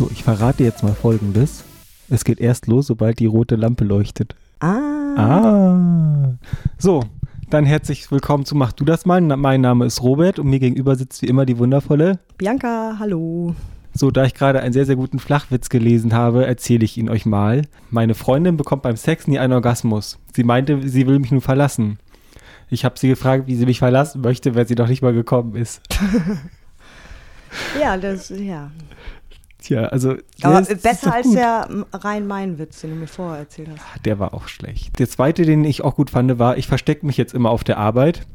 So, ich verrate jetzt mal Folgendes. Es geht erst los, sobald die rote Lampe leuchtet. Ah. Ah. So, dann herzlich willkommen zu Mach du das mal. Mein Name ist Robert und mir gegenüber sitzt wie immer die wundervolle. Bianca, hallo. So, da ich gerade einen sehr, sehr guten Flachwitz gelesen habe, erzähle ich ihn euch mal. Meine Freundin bekommt beim Sex nie einen Orgasmus. Sie meinte, sie will mich nur verlassen. Ich habe sie gefragt, wie sie mich verlassen möchte, wenn sie noch nicht mal gekommen ist. Ja, das, ja. Tja, also. Aber ist- besser als gut. der m, rein mein Witz, den du mir vorher erzählt hast. Der war auch schlecht. Der zweite, den ich auch gut fand, war, ich verstecke mich jetzt immer auf der Arbeit.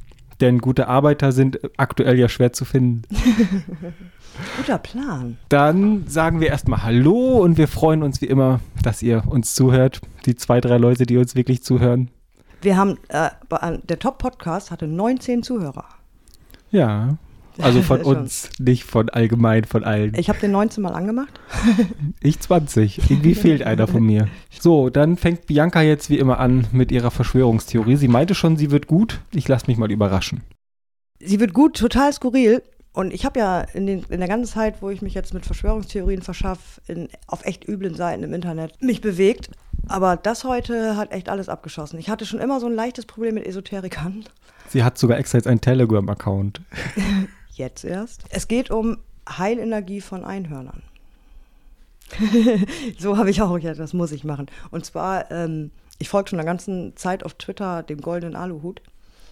Denn gute Arbeiter sind aktuell ja schwer zu finden. Guter Plan. Dann sagen wir erstmal Hallo und wir freuen uns wie immer, dass ihr uns zuhört. Die zwei, drei Leute, die uns wirklich zuhören. Wir haben, äh, der Top-Podcast hatte 19 Zuhörer. Ja. Also von uns, nicht von allgemein, von allen. Ich habe den 19 mal angemacht. Ich 20. Irgendwie fehlt einer von mir. So, dann fängt Bianca jetzt wie immer an mit ihrer Verschwörungstheorie. Sie meinte schon, sie wird gut. Ich lasse mich mal überraschen. Sie wird gut, total skurril. Und ich habe ja in, den, in der ganzen Zeit, wo ich mich jetzt mit Verschwörungstheorien verschaffe, auf echt üblen Seiten im Internet mich bewegt. Aber das heute hat echt alles abgeschossen. Ich hatte schon immer so ein leichtes Problem mit Esoterikern. Sie hat sogar extra jetzt einen Telegram-Account. Jetzt erst. Es geht um Heilenergie von Einhörnern. so habe ich auch, ja, das muss ich machen. Und zwar, ähm, ich folge schon eine ganze Zeit auf Twitter dem goldenen Aluhut.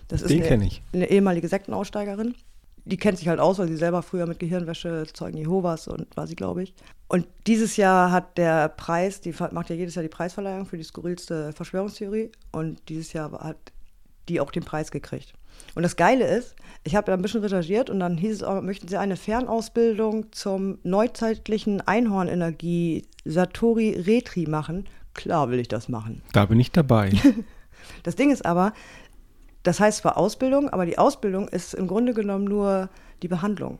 Das ist Den eine, kenn ich. eine ehemalige Sektenaussteigerin. Die kennt sich halt aus, weil sie selber früher mit Gehirnwäsche Zeugen Jehovas und war sie, glaube ich. Und dieses Jahr hat der Preis, die macht ja jedes Jahr die Preisverleihung für die skurrilste Verschwörungstheorie. Und dieses Jahr hat die auch den Preis gekriegt. Und das Geile ist, ich habe ein bisschen recherchiert und dann hieß es auch, möchten Sie eine Fernausbildung zum neuzeitlichen Einhornenergie Satori Retri machen? Klar will ich das machen. Da bin ich dabei. Das Ding ist aber, das heißt zwar Ausbildung, aber die Ausbildung ist im Grunde genommen nur die Behandlung.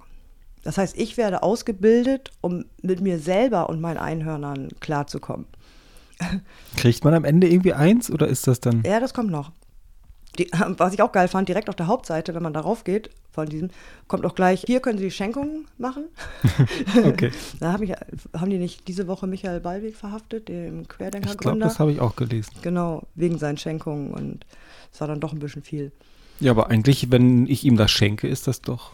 Das heißt, ich werde ausgebildet, um mit mir selber und meinen Einhörnern klarzukommen. Kriegt man am Ende irgendwie eins oder ist das dann? Ja, das kommt noch. Die, was ich auch geil fand, direkt auf der Hauptseite, wenn man darauf geht, von diesem, kommt auch gleich, hier können Sie die Schenkungen machen. Okay. Da hab ich, haben die nicht diese Woche Michael Ballweg verhaftet, den Ich glaube, das habe ich auch gelesen. Genau, wegen seinen Schenkungen und es war dann doch ein bisschen viel. Ja, aber eigentlich, wenn ich ihm das schenke, ist das doch.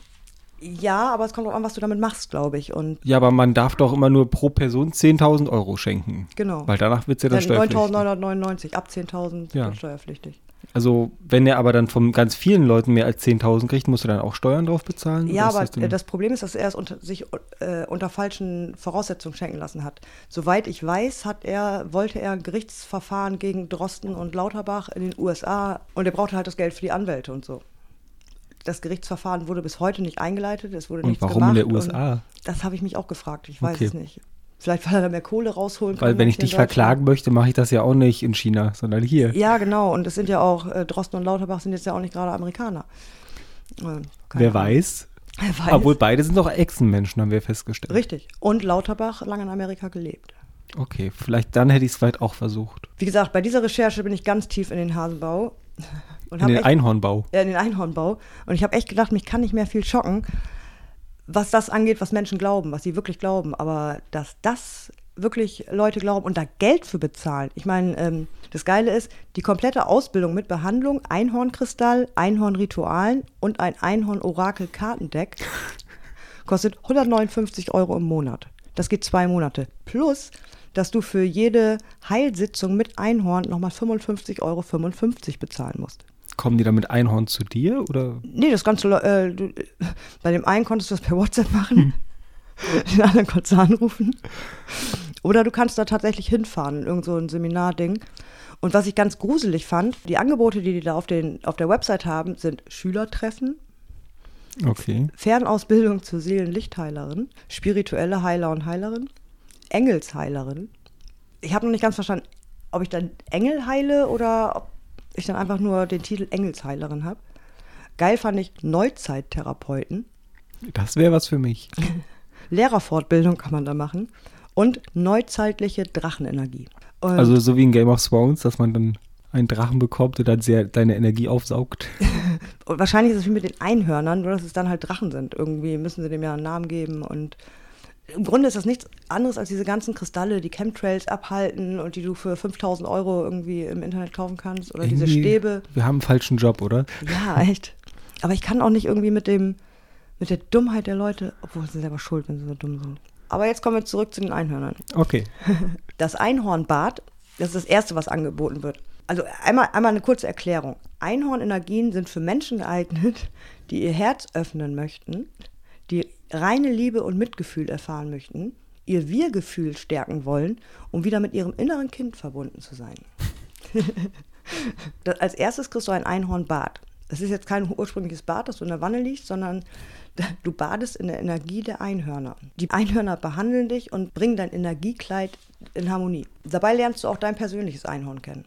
Ja, aber es kommt auch an, was du damit machst, glaube ich. Und Ja, aber man darf doch immer nur pro Person 10.000 Euro schenken. genau. Weil danach wird es ja dann Dann steuerpflichtig. 9.999, ab 10.000 Ja. steuerpflichtig. Also, wenn er aber dann von ganz vielen Leuten mehr als 10.000 kriegt, musst du dann auch Steuern drauf bezahlen? Ja, aber das Problem ist, dass er es unter, sich äh, unter falschen Voraussetzungen schenken lassen hat. Soweit ich weiß, hat er, wollte er ein Gerichtsverfahren gegen Drosten und Lauterbach in den USA und er brauchte halt das Geld für die Anwälte und so. Das Gerichtsverfahren wurde bis heute nicht eingeleitet, es wurde Und nichts warum gemacht. in der USA? Das habe ich mich auch gefragt, ich weiß Okay. es nicht. Vielleicht, weil er da mehr Kohle rausholen kann. Weil wenn ich dich verklagen möchte, mache ich das ja auch nicht in China, sondern hier. Ja, genau. Und es sind ja auch, äh, Drosten und Lauterbach sind jetzt ja auch nicht gerade Amerikaner. Äh, Wer weiß. Wer weiß. Obwohl beide sind doch Echsenmenschen, haben wir festgestellt. Richtig. Und Lauterbach lange in Amerika gelebt. Okay, vielleicht dann hätte ich es vielleicht auch versucht. Wie gesagt, bei dieser Recherche bin ich ganz tief in den Hasenbau. Und In den echt, Einhornbau. äh, in den Einhornbau. Und ich habe echt gedacht, mich kann nicht mehr viel schocken, was das angeht, was Menschen glauben, was sie wirklich glauben. Aber dass das wirklich Leute glauben und da Geld für bezahlen. Ich meine, ähm, das Geile ist, die komplette Ausbildung mit Behandlung, Einhornkristall, Einhornritualen und ein Einhorn-Orakel-Kartendeck kostet 159 Euro im Monat. Das geht zwei Monate. Plus, dass du für jede Heilsitzung mit Einhorn nochmal 55,55 Euro bezahlen musst. Kommen die dann mit Einhorn zu dir oder? Nee, das Ganze, äh, du, bei dem einen konntest du das per WhatsApp machen, den anderen konntest du anrufen. Oder du kannst da tatsächlich hinfahren, in irgend so ein Seminarding. Und was ich ganz gruselig fand, die Angebote, die die da auf, den, auf der Website haben, sind Schülertreffen, Okay. Fernausbildung zur Seelenlichtheilerin, spirituelle Heiler und Heilerin, Engelsheilerin. Ich habe noch nicht ganz verstanden, ob ich dann Engel heile oder ob ich dann einfach nur den Titel Engelsheilerin habe. Geil fand ich Neuzeittherapeuten. Das wäre was für mich. Lehrerfortbildung kann man da machen. Und neuzeitliche Drachenenergie. Und Also so wie in Game of Thrones, dass man dann einen Drachen bekommt und dann sehr deine Energie aufsaugt. Und wahrscheinlich ist es wie mit den Einhörnern, nur dass es dann halt Drachen sind. Irgendwie müssen sie dem ja einen Namen geben und im Grunde ist das nichts anderes als diese ganzen Kristalle, die Chemtrails abhalten und die du für 5000 Euro irgendwie im Internet kaufen kannst oder diese Irgendwie- Stäbe. Wir haben einen falschen Job, oder? Ja, echt. Aber ich kann auch nicht irgendwie mit dem, mit der Dummheit der Leute, obwohl sie selber schuld, wenn sie so dumm sind. Aber jetzt kommen wir zurück zu den Einhörnern. Okay. Das Einhornbad, das ist das Erste, was angeboten wird. Also einmal, einmal eine kurze Erklärung. Einhornenergien sind für Menschen geeignet, die ihr Herz öffnen möchten, die reine Liebe und Mitgefühl erfahren möchten, ihr Wir-Gefühl stärken wollen, um wieder mit ihrem inneren Kind verbunden zu sein. Das- Als erstes kriegst du ein Einhornbad. Das ist jetzt kein ursprüngliches Bad, das du in der Wanne liegst, sondern du badest in der Energie der Einhörner. Die Einhörner behandeln dich und bringen dein Energiekleid in Harmonie. Dabei lernst du auch dein persönliches Einhorn kennen.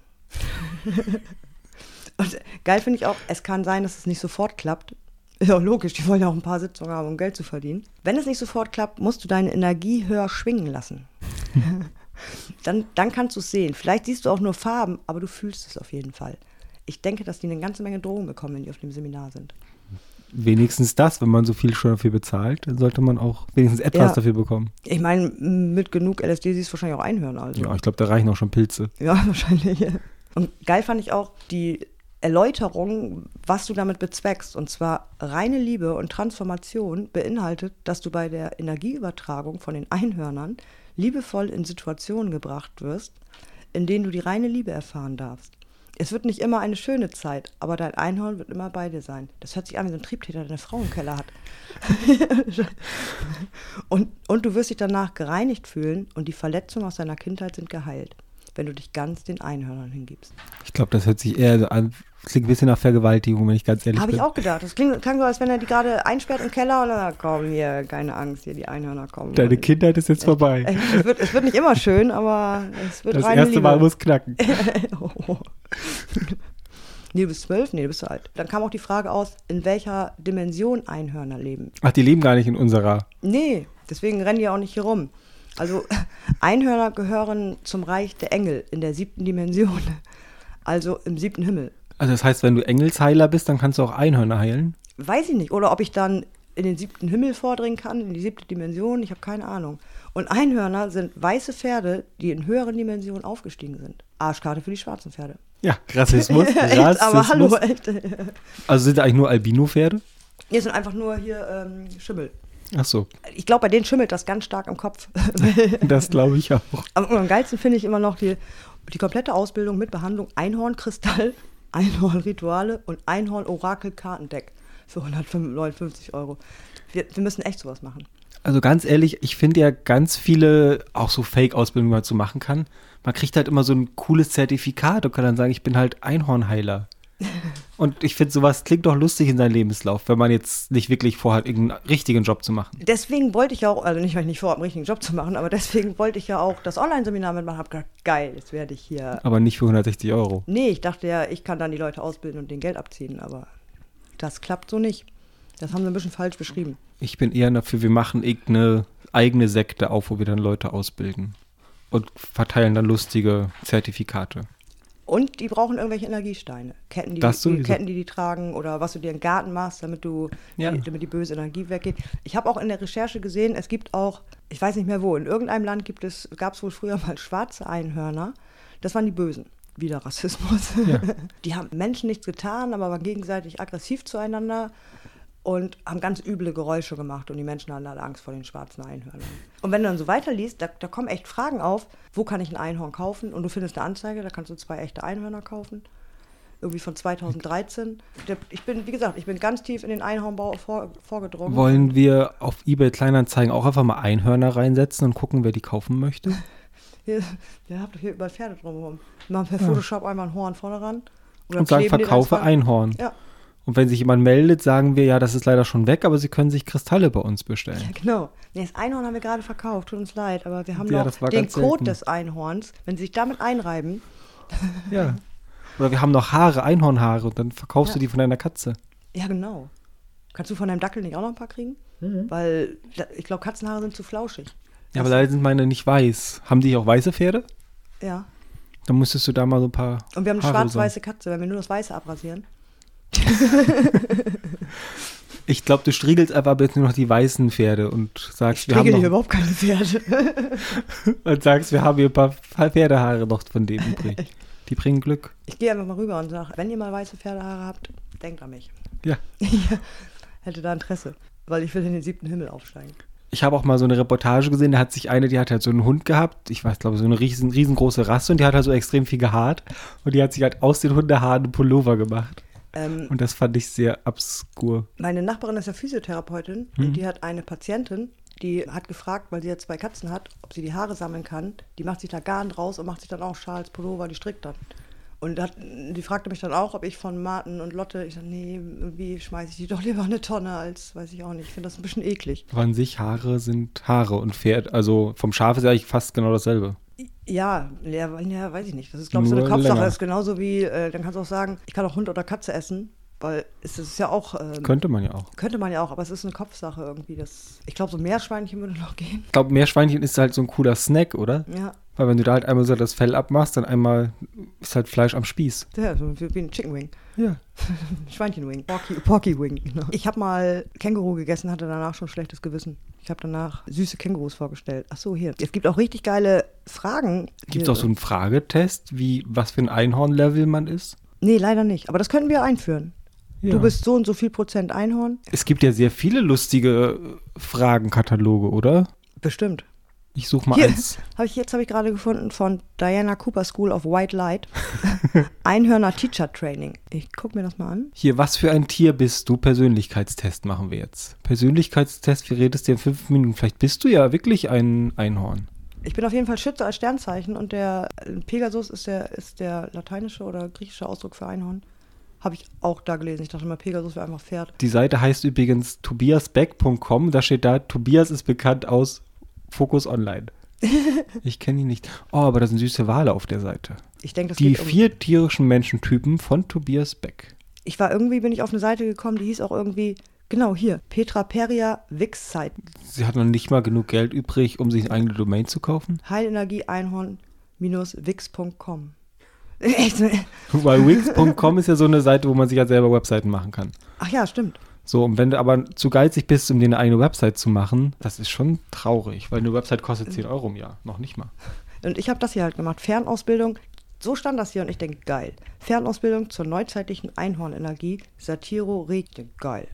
und geil finde ich auch, es kann sein, dass es nicht sofort klappt. Ist auch logisch, die wollen ja auch ein paar Sitzungen haben, um Geld zu verdienen. Wenn es nicht sofort klappt, musst du deine Energie höher schwingen lassen. dann, dann kannst du es sehen. Vielleicht siehst du auch nur Farben, aber du fühlst es auf jeden Fall. Ich denke, dass die eine ganze Menge Drogen bekommen, wenn die auf dem Seminar sind. Wenigstens das, wenn man so viel schon dafür bezahlt, dann sollte man auch wenigstens etwas Ja. dafür bekommen. Ich meine, mit genug LSD siehst du wahrscheinlich auch Einhörner. Also. Ja, ich glaube, da reichen auch schon Pilze. Ja, wahrscheinlich. Und geil fand ich auch die Erläuterung, was du damit bezweckst. Und zwar reine Liebe und Transformation beinhaltet, dass du bei der Energieübertragung von den Einhörnern liebevoll in Situationen gebracht wirst, in denen du die reine Liebe erfahren darfst. Es wird nicht immer eine schöne Zeit, aber dein Einhorn wird immer bei dir sein. Das hört sich an wie so ein Triebtäter, der eine Frau im Keller hat. und, und du wirst dich danach gereinigt fühlen und die Verletzungen aus deiner Kindheit sind geheilt, wenn du dich ganz den Einhörnern hingibst. Ich glaube, das hört sich eher so an, klingt ein bisschen nach Vergewaltigung, wenn ich ganz ehrlich Habe bin. ich auch gedacht. Das klingt, klang so, als wenn er die gerade einsperrt im Keller und dann sagt, komm hier, keine Angst, hier die Einhörner kommen. Deine Kindheit ist jetzt vorbei. Echt, es, wird, es wird nicht immer schön, aber es wird Das reine erste Liebe. Mal muss knacken. Oh. Nee, du bist zwölf? Nee, du bist zu alt. Dann kam auch die Frage aus, in welcher Dimension Einhörner leben. Ach, die leben gar nicht in unserer. Nee, deswegen rennen die auch nicht hier rum. Also Einhörner gehören zum Reich der Engel in der siebten Dimension. Also im siebten Himmel. Also das heißt, wenn du Engelsheiler bist, dann kannst du auch Einhörner heilen. Weiß ich nicht. Oder ob ich dann in den siebten Himmel vordringen kann, in die siebte Dimension. Ich habe keine Ahnung. Und Einhörner sind weiße Pferde, die in höheren Dimensionen aufgestiegen sind. Arschkarte für die schwarzen Pferde. Ja, Rassismus. Echt, Rassismus. aber hallo, echt. Also sind eigentlich nur Albino-Pferde? Hier sind einfach nur hier ähm, Schimmel. Ach so, Ich glaube, bei denen schimmelt das ganz stark im Kopf. das glaube ich auch. Aber am geilsten finde ich immer noch die, die komplette Ausbildung mit Behandlung Einhornkristall, Einhornrituale und Einhorn-Orakel-Kartendeck für 159 Euro. Wir, wir müssen echt sowas machen. Also ganz ehrlich, ich finde ja ganz viele auch so Fake-Ausbildungen, die man so machen kann. Man kriegt halt immer so ein cooles Zertifikat und kann dann sagen, ich bin halt Einhornheiler. Und ich finde, sowas klingt doch lustig in seinem Lebenslauf, wenn man jetzt nicht wirklich vorhat, irgendeinen richtigen Job zu machen. Deswegen wollte ich ja auch, also nicht, weil ich nicht vorhabe, einen richtigen Job zu machen, aber deswegen wollte ich ja auch das Online-Seminar mitmachen. Hab gedacht, geil, jetzt werde ich hier. Aber nicht für 160 Euro. Nee, ich dachte ja, ich kann dann die Leute ausbilden und den Geld abziehen, aber das klappt so nicht. Das haben sie ein bisschen falsch beschrieben. Ich bin eher dafür, wir machen irgendeine eigene Sekte auf, wo wir dann Leute ausbilden. Und verteilen dann lustige Zertifikate. Und die brauchen irgendwelche Energiesteine. Ketten, die, die. Ketten, die die tragen oder was du dir im Garten machst, damit du Ja. die, damit die böse Energie weggeht. Ich habe auch in der Recherche gesehen, es gibt auch, ich weiß nicht mehr wo, in irgendeinem Land gibt es, gab es wohl früher mal schwarze Einhörner. Das waren die Bösen. Wieder Rassismus. Ja. Die haben Menschen nichts getan, aber waren gegenseitig aggressiv zueinander und haben ganz üble Geräusche gemacht und die Menschen hatten alle Angst vor den schwarzen Einhörnern. Und wenn du dann so weiterliest, da, da kommen echt Fragen auf, wo kann ich ein Einhorn kaufen? Und du findest eine Anzeige, da kannst du zwei echte Einhörner kaufen. Irgendwie von 2013. Der- Ich bin, wie gesagt, ich bin ganz tief in den Einhornbau vor, vorgedrungen. Wollen wir auf eBay Kleinanzeigen auch einfach mal Einhörner reinsetzen und gucken, wer die kaufen möchte? Hier, ihr habt doch hier überall Pferde drumherum. Machen per Photoshop einmal ein Horn vorne ran. Oder Und sagen, verkaufe Einhorn. Ja, Und wenn sich jemand meldet, sagen wir, ja, das ist leider schon weg, aber Sie können sich Kristalle bei uns bestellen. genau. Nee, das Einhorn haben wir gerade verkauft, tut uns leid, aber wir haben Ja, noch den Code des Einhorns. Wenn Sie sich damit einreiben, Ja. Oder wir haben noch Haare, Einhornhaare und dann verkaufst Ja. du die von deiner Katze. ja genau. Kannst du von deinem Dackel nicht auch noch ein paar kriegen? Mhm. Weil ich glaube, Katzenhaare sind zu flauschig. Ja, aber leider sind meine nicht weiß. Haben die auch weiße Pferde? Ja. Dann müsstest du da mal so ein paar. Und wir haben eine schwarz-weiße Katze, wenn wir nur das Weiße abrasieren. Ich glaube, du striegelst einfach jetzt nur noch die weißen Pferde und sagst, Ich wir haben noch, überhaupt keine Pferde. und sagst, wir haben hier ein paar Pferdehaare noch von denen übrig. Die bringen Glück. Ich gehe einfach mal rüber und sage, wenn ihr mal weiße Pferdehaare habt, denkt an mich. Ja. Ich hätte da Interesse, weil ich will in den siebten Himmel aufsteigen. Ich habe auch mal so eine Reportage gesehen, da hat sich eine, die hat halt so einen Hund gehabt, ich weiß, glaube so eine riesen, riesengroße Rasse und die hat halt so extrem viel gehaart und die hat sich halt aus den Hundehaaren einen Pullover gemacht. Ähm, Und das fand ich sehr obskur. meine Nachbarin ist ja Physiotherapeutin Mhm. und die hat eine Patientin, die hat gefragt, weil sie ja zwei Katzen hat, ob sie die Haare sammeln kann. Die macht sich da Garn draus und macht sich dann auch Schals, Pullover, die strickt dann. Und hat, die fragte mich dann auch, ob ich von Martin und Lotte, ich sag, nee, irgendwie schmeiße ich die doch lieber in eine Tonne als, weiß ich auch nicht. Ich finde das ein bisschen eklig. Aber an sich, Haare sind Haare und Pferd, also vom Schaf ist eigentlich fast genau dasselbe. Ja, ja, ja weiß ich nicht. Das ist, glaube ich, so eine Kopfsache. länger. Das ist genauso wie, äh, dann kannst du auch sagen, ich kann auch Hund oder Katze essen, weil es ist ja auch, ähm, Könnte man ja auch. könnte man ja auch, aber es ist eine Kopfsache irgendwie. Das, ich glaube, so Meerschweinchen würde noch gehen. Ich glaube, Meerschweinchen ist halt so ein cooler Snack, oder? Ja, Weil wenn du da halt einmal so das Fell abmachst, dann einmal ist halt Fleisch am Spieß. ja so wie, ein Chicken Wing. Ja. Schweinchenwing. Porky, Porky Wing. Genau. Ich habe mal Känguru gegessen, hatte danach schon schlechtes Gewissen. Ich habe danach süße Kängurus vorgestellt. Ach so, hier. Es gibt auch richtig geile Fragen. Gibt es auch so einen Fragetest, wie was für ein Einhorn-Level man ist? Nee, leider nicht. Aber das könnten wir einführen. Ja. Du bist so und so viel Prozent Einhorn. Es gibt ja sehr viele lustige Fragenkataloge, oder? Bestimmt. Ich suche mal Hier, eins. hab ich, jetzt habe ich gerade gefunden von Diana Cooper School of White Light. Einhörner Teacher Training. Ich gucke mir das mal an. Hier, was für ein Tier bist du? Persönlichkeitstest machen wir jetzt. Persönlichkeitstest, wie redest du in fünf Minuten? Vielleicht bist du ja wirklich ein Einhorn. Ich bin auf jeden Fall Schütze als Sternzeichen und der Pegasus ist der, ist der lateinische oder griechische Ausdruck für Einhorn. Habe ich auch da gelesen. Ich dachte immer, Pegasus wäre einfach Pferd. Die Seite heißt übrigens tobiasbeck.com. Da steht da, Tobias ist bekannt aus Focus Online. Ich kenne ihn nicht. Oh, aber da sind süße Wale auf der Seite. Ich denke, das Die geht um. vier tierischen Menschentypen von Tobias Beck. Ich war irgendwie, bin ich auf eine Seite gekommen, die hieß auch irgendwie, genau hier, Petra Peria Wix-Site. Sie hat noch nicht mal genug Geld übrig, um sich eine eigene Domain zu kaufen. Heilenergie Einhorn-wix.com. Echt? ne? Weil wix.com ist ja so eine Seite, wo man sich ja selber Webseiten machen kann. Ach ja, stimmt. So, und wenn du aber zu geizig bist, um dir eine eigene Website zu machen, das ist schon traurig, weil eine Website kostet 10 Euro im Jahr. Noch nicht mal. Und ich habe das hier halt gemacht. Fernausbildung. So stand das hier und ich denke, geil. Fernausbildung zur neuzeitlichen Einhornenergie. Satiro Regte. Geil.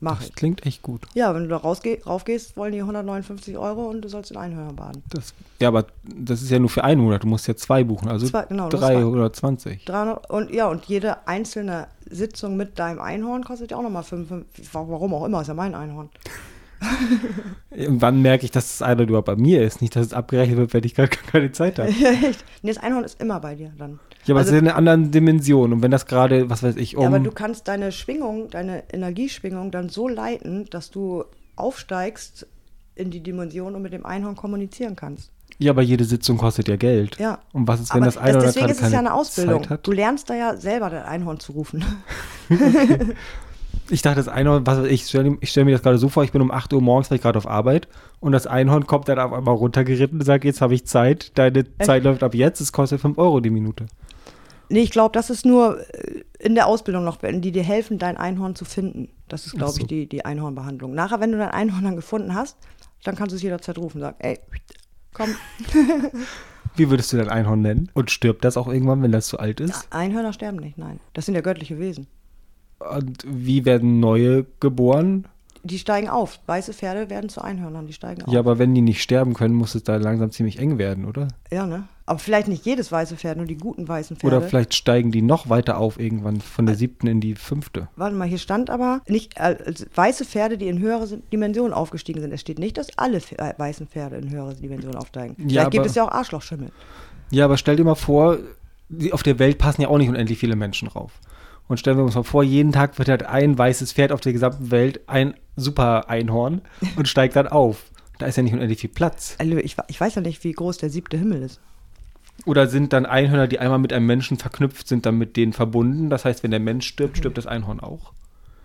Mach Das ich. klingt echt gut. Ja, wenn du da raufgehst, wollen die 159 Euro und du sollst in Einhörnern baden. Das, ja, aber das ist ja nur für einen Monat. Du musst ja zwei buchen, also Zwei, genau, du musst drei zwei. oder 20. 300, und ja, und jede einzelne Sitzung mit deinem Einhorn kostet ja auch nochmal 55. Warum auch immer, ist ja mein Einhorn. Wann merke ich, dass das eine überhaupt bei mir ist? Nicht, dass es abgerechnet wird, wenn ich gar keine Zeit habe. Echt? Nee, das Einhorn ist immer bei dir dann. Ja, aber Also- es ist in einer anderen Dimension. Und wenn das gerade, was weiß ich, um. Ja, aber du kannst deine Schwingung, deine Energieschwingung dann so leiten, dass du aufsteigst in die Dimension und mit dem Einhorn kommunizieren kannst. ja, aber jede Sitzung kostet ja Geld. Ja. Und was ist, wenn Aber das eine oder deswegen ist es ja eine Ausbildung. Du lernst da ja selber dein Einhorn zu rufen. Ich dachte, das Einhorn, was ich, stelle stell mir das gerade so vor, ich bin um 8 Uhr morgens, gerade auf Arbeit und das Einhorn kommt dann auf einmal runtergeritten und sagt, jetzt habe ich Zeit, deine Zeit läuft ab jetzt, es kostet 5 Euro die Minute. nee, ich glaube, das ist nur äh, in der Ausbildung noch, die dir helfen, dein Einhorn zu finden. Das ist, glaube so. ich, die, die Einhornbehandlung. Nachher, wenn du dein Einhorn dann gefunden hast, dann kannst du es jederzeit rufen. Sag, ey, komm. Wie würdest du dein Einhorn nennen? Und stirbt das auch irgendwann, wenn das zu alt ist? Einhörner sterben nicht, nein. Das sind ja göttliche Wesen. Und wie werden neue geboren? Die steigen auf. Weiße Pferde werden zu Einhörnern, die steigen auf. Ja, aber wenn die nicht sterben können, muss es da langsam ziemlich eng werden, oder? Ja, ne? Aber vielleicht nicht jedes weiße Pferd, nur die guten weißen Pferde. Oder vielleicht steigen die noch weiter auf irgendwann von der siebten in die fünfte. Warte mal, hier stand aber nicht äh, weiße Pferde, die in höhere Dimensionen aufgestiegen sind. Es steht nicht, dass alle äh, weißen Pferde in höhere Dimensionen aufsteigen. Ja, Vielleicht gibt aber- es ja auch Arschlochschimmel. Ja, aber stell dir mal vor, auf der Welt passen ja auch nicht unendlich viele Menschen drauf. Und stellen wir uns mal vor, jeden Tag wird halt ein weißes Pferd auf der gesamten Welt ein super Einhorn und steigt dann auf. Da ist ja nicht unendlich viel Platz. Also ich, ich weiß ja nicht, wie groß der siebte Himmel ist. Oder sind dann Einhörner, die einmal mit einem Menschen verknüpft sind, dann mit denen verbunden? Das heißt, wenn der Mensch stirbt, stirbt das Einhorn auch.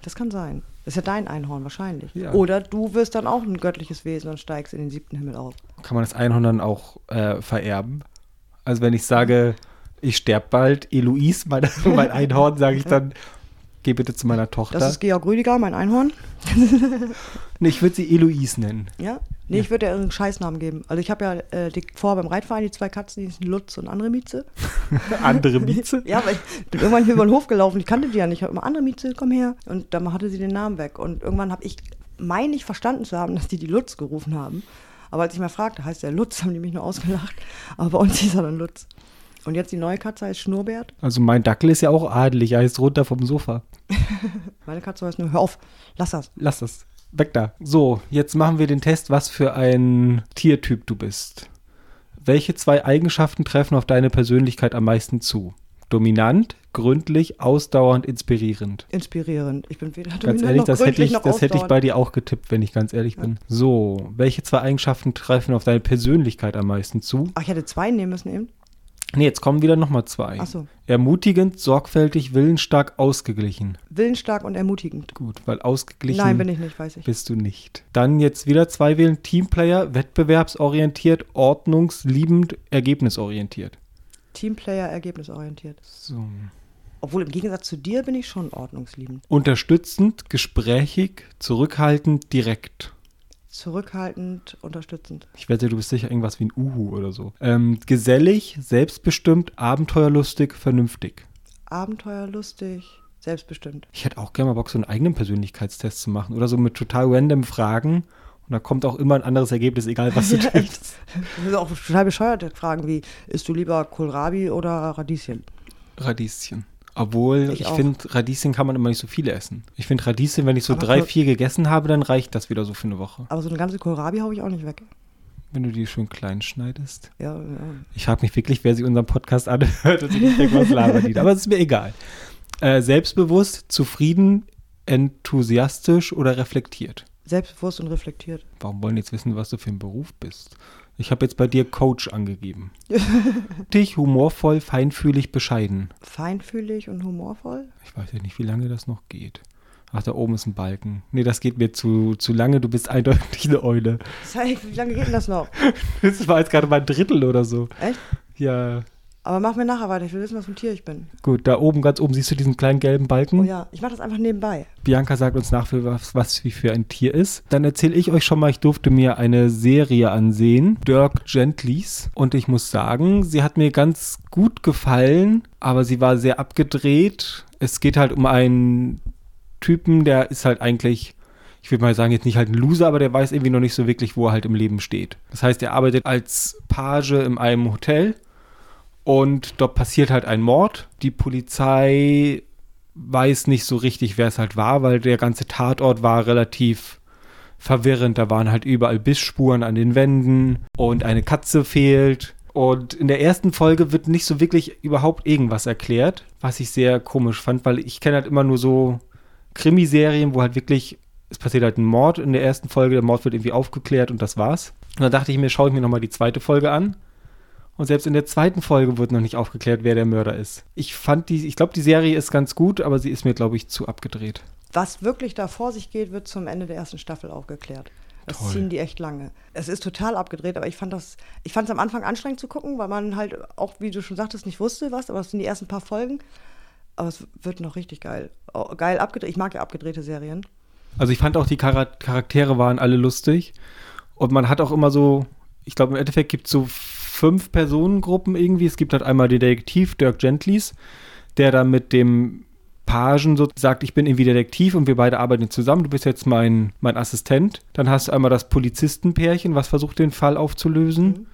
Das kann sein. Das ist ja dein Einhorn wahrscheinlich. Ja. Oder du wirst dann auch ein göttliches Wesen und steigst in den siebten Himmel auf. Kann man das Einhorn dann auch äh, vererben? Also wenn ich sage, ich sterbe bald, Eloise, mein, mein Einhorn, sage ich dann, Geh bitte zu meiner Tochter. Das ist Georg Rüdiger, mein Einhorn. nee, ich würde sie Eloise nennen. Ja? Nee, Ja. ich würde ihr einen Scheißnamen geben. Also ich habe ja äh, die, vor beim Reitverein die zwei Katzen, die sind Lutz und andere Mieze. Andere Mieze. Ja, aber ich bin irgendwann hier über den Hof gelaufen, ich kannte die ja nicht. Ich habe immer andere Mieze, komm her. Und dann hatte sie den Namen weg. Und irgendwann habe ich, meine ich, verstanden zu haben, dass die die Lutz gerufen haben. Aber als ich mal fragte, heißt der Lutz, haben die mich nur ausgelacht. Aber bei uns hieß er dann Lutz. Und jetzt die neue Katze heißt Schnurrbert. Also mein Dackel ist ja auch adelig, er ist runter vom Sofa. Meine Katze heißt nur, hör auf, lass das. Lass das. Weg da. So, jetzt machen wir den Test, was für ein Tiertyp du bist. Welche zwei Eigenschaften treffen auf deine Persönlichkeit am meisten zu? Dominant, gründlich, ausdauernd, inspirierend. Inspirierend. Ich bin weder Ganz ehrlich, noch das hätte, ich, das hätte ich bei dir auch getippt, wenn ich ganz ehrlich bin. So, welche zwei Eigenschaften treffen auf deine Persönlichkeit am meisten zu? Ach, ich hätte zwei nehmen müssen eben. Nee, jetzt kommen wieder nochmal zwei. Ach so. Ermutigend, sorgfältig, willensstark, ausgeglichen. Willensstark und ermutigend. Gut, weil ausgeglichen Nein, bin ich nicht, weiß ich. bist du nicht. Dann jetzt wieder zwei wählen. Teamplayer, wettbewerbsorientiert, ordnungsliebend, ergebnisorientiert. Teamplayer, ergebnisorientiert. So. Obwohl im Gegensatz zu dir bin ich schon ordnungsliebend. Unterstützend, gesprächig, zurückhaltend, direkt. Zurückhaltend, unterstützend. Ich wette, du bist sicher irgendwas wie ein Uhu oder so. Ähm, gesellig, selbstbestimmt, abenteuerlustig, vernünftig. Abenteuerlustig, selbstbestimmt. Ich hätte auch gerne mal Bock, so einen eigenen Persönlichkeitstest zu machen. Oder so mit total random Fragen. Und da kommt auch immer ein anderes Ergebnis, egal was du Ja, tippst. Das sind auch total bescheuerte Fragen wie, isst du lieber Kohlrabi oder Radieschen? Radieschen. Obwohl, Ich ich, finde, Radieschen kann man immer nicht so viele essen. Ich finde Radieschen, wenn ich so Aber drei, vier gegessen habe, dann reicht das wieder so für eine Woche. Aber so eine ganze Kohlrabi hau ich auch nicht weg. Wenn du die schön klein schneidest. Ja, ja. Ich frage mich wirklich, wer sich unseren Podcast anhört und sich nicht denkt, was labert die. Aber es ist mir egal. Äh, selbstbewusst, zufrieden, enthusiastisch oder reflektiert? Selbstbewusst und reflektiert. Warum wollen die jetzt wissen, was du für ein Beruf bist? Ich habe jetzt bei dir Coach angegeben. Dich, humorvoll, feinfühlig, bescheiden. Feinfühlig und humorvoll? Ich weiß ja nicht, wie lange das noch geht. Ach, da oben ist ein Balken. Nee, das geht mir zu, zu lange. Du bist eindeutig eine Eule. Zeig, wie lange geht denn das noch? Das war jetzt gerade mal ein Drittel oder so. Echt? Ja, Aber mach mir nachher weiter. Ich will wissen, was für ein Tier ich bin. gut. Da oben, ganz oben, siehst du diesen kleinen gelben Balken? Oh ja, ich mach das einfach nebenbei. Bianca sagt uns nach, was, was wie für ein Tier ist. Dann erzähle ich euch schon mal, ich durfte mir eine Serie ansehen, Dirk Gentlys. Und ich muss sagen, sie hat mir ganz gut gefallen, aber sie war sehr abgedreht. Es geht halt um einen Typen, der ist halt eigentlich, ich würde mal sagen, jetzt nicht halt ein Loser, aber der weiß irgendwie noch nicht so wirklich, wo er halt im Leben steht. Das heißt, er arbeitet als Page in einem Hotel und dort passiert halt ein Mord. Die Polizei weiß nicht so richtig, wer es halt war, weil der ganze Tatort war relativ verwirrend. Da waren halt überall Bissspuren an den Wänden und eine Katze fehlt. Und in der ersten Folge wird nicht so wirklich überhaupt irgendwas erklärt, was ich sehr komisch fand, weil ich kenne halt immer nur so Krimiserien, wo halt wirklich, es passiert halt ein Mord in der ersten Folge, der Mord wird irgendwie aufgeklärt und das war's. Und dann dachte ich mir, schaue ich mir nochmal die zweite Folge an. Und selbst in der zweiten Folge wird noch nicht aufgeklärt, wer der Mörder ist. Ich fand die, ich glaube, die Serie ist ganz gut, aber sie ist mir, glaube ich, zu abgedreht. Was wirklich da vor sich geht, wird zum Ende der ersten Staffel aufgeklärt. Das Toll. ziehen die echt lange. Es ist total abgedreht, aber ich fand das, ich fand es am Anfang anstrengend zu gucken, weil man halt auch, wie du schon sagtest, nicht wusste was, aber es sind die ersten paar Folgen. Aber es wird noch richtig geil. Oh, geil abgedreht. Ich mag ja abgedrehte Serien. Also ich fand auch, die Chara Charaktere waren alle lustig. Und man hat auch immer so, ich glaube, im Endeffekt gibt es so fünf Personengruppen irgendwie. Es gibt halt einmal den Detektiv Dirk Gentlys, der dann mit dem Pagen so sagt, ich bin irgendwie Detektiv und wir beide arbeiten zusammen. Du bist jetzt mein, mein Assistent. Dann hast du einmal das Polizistenpärchen, was versucht, den Fall aufzulösen. Mhm.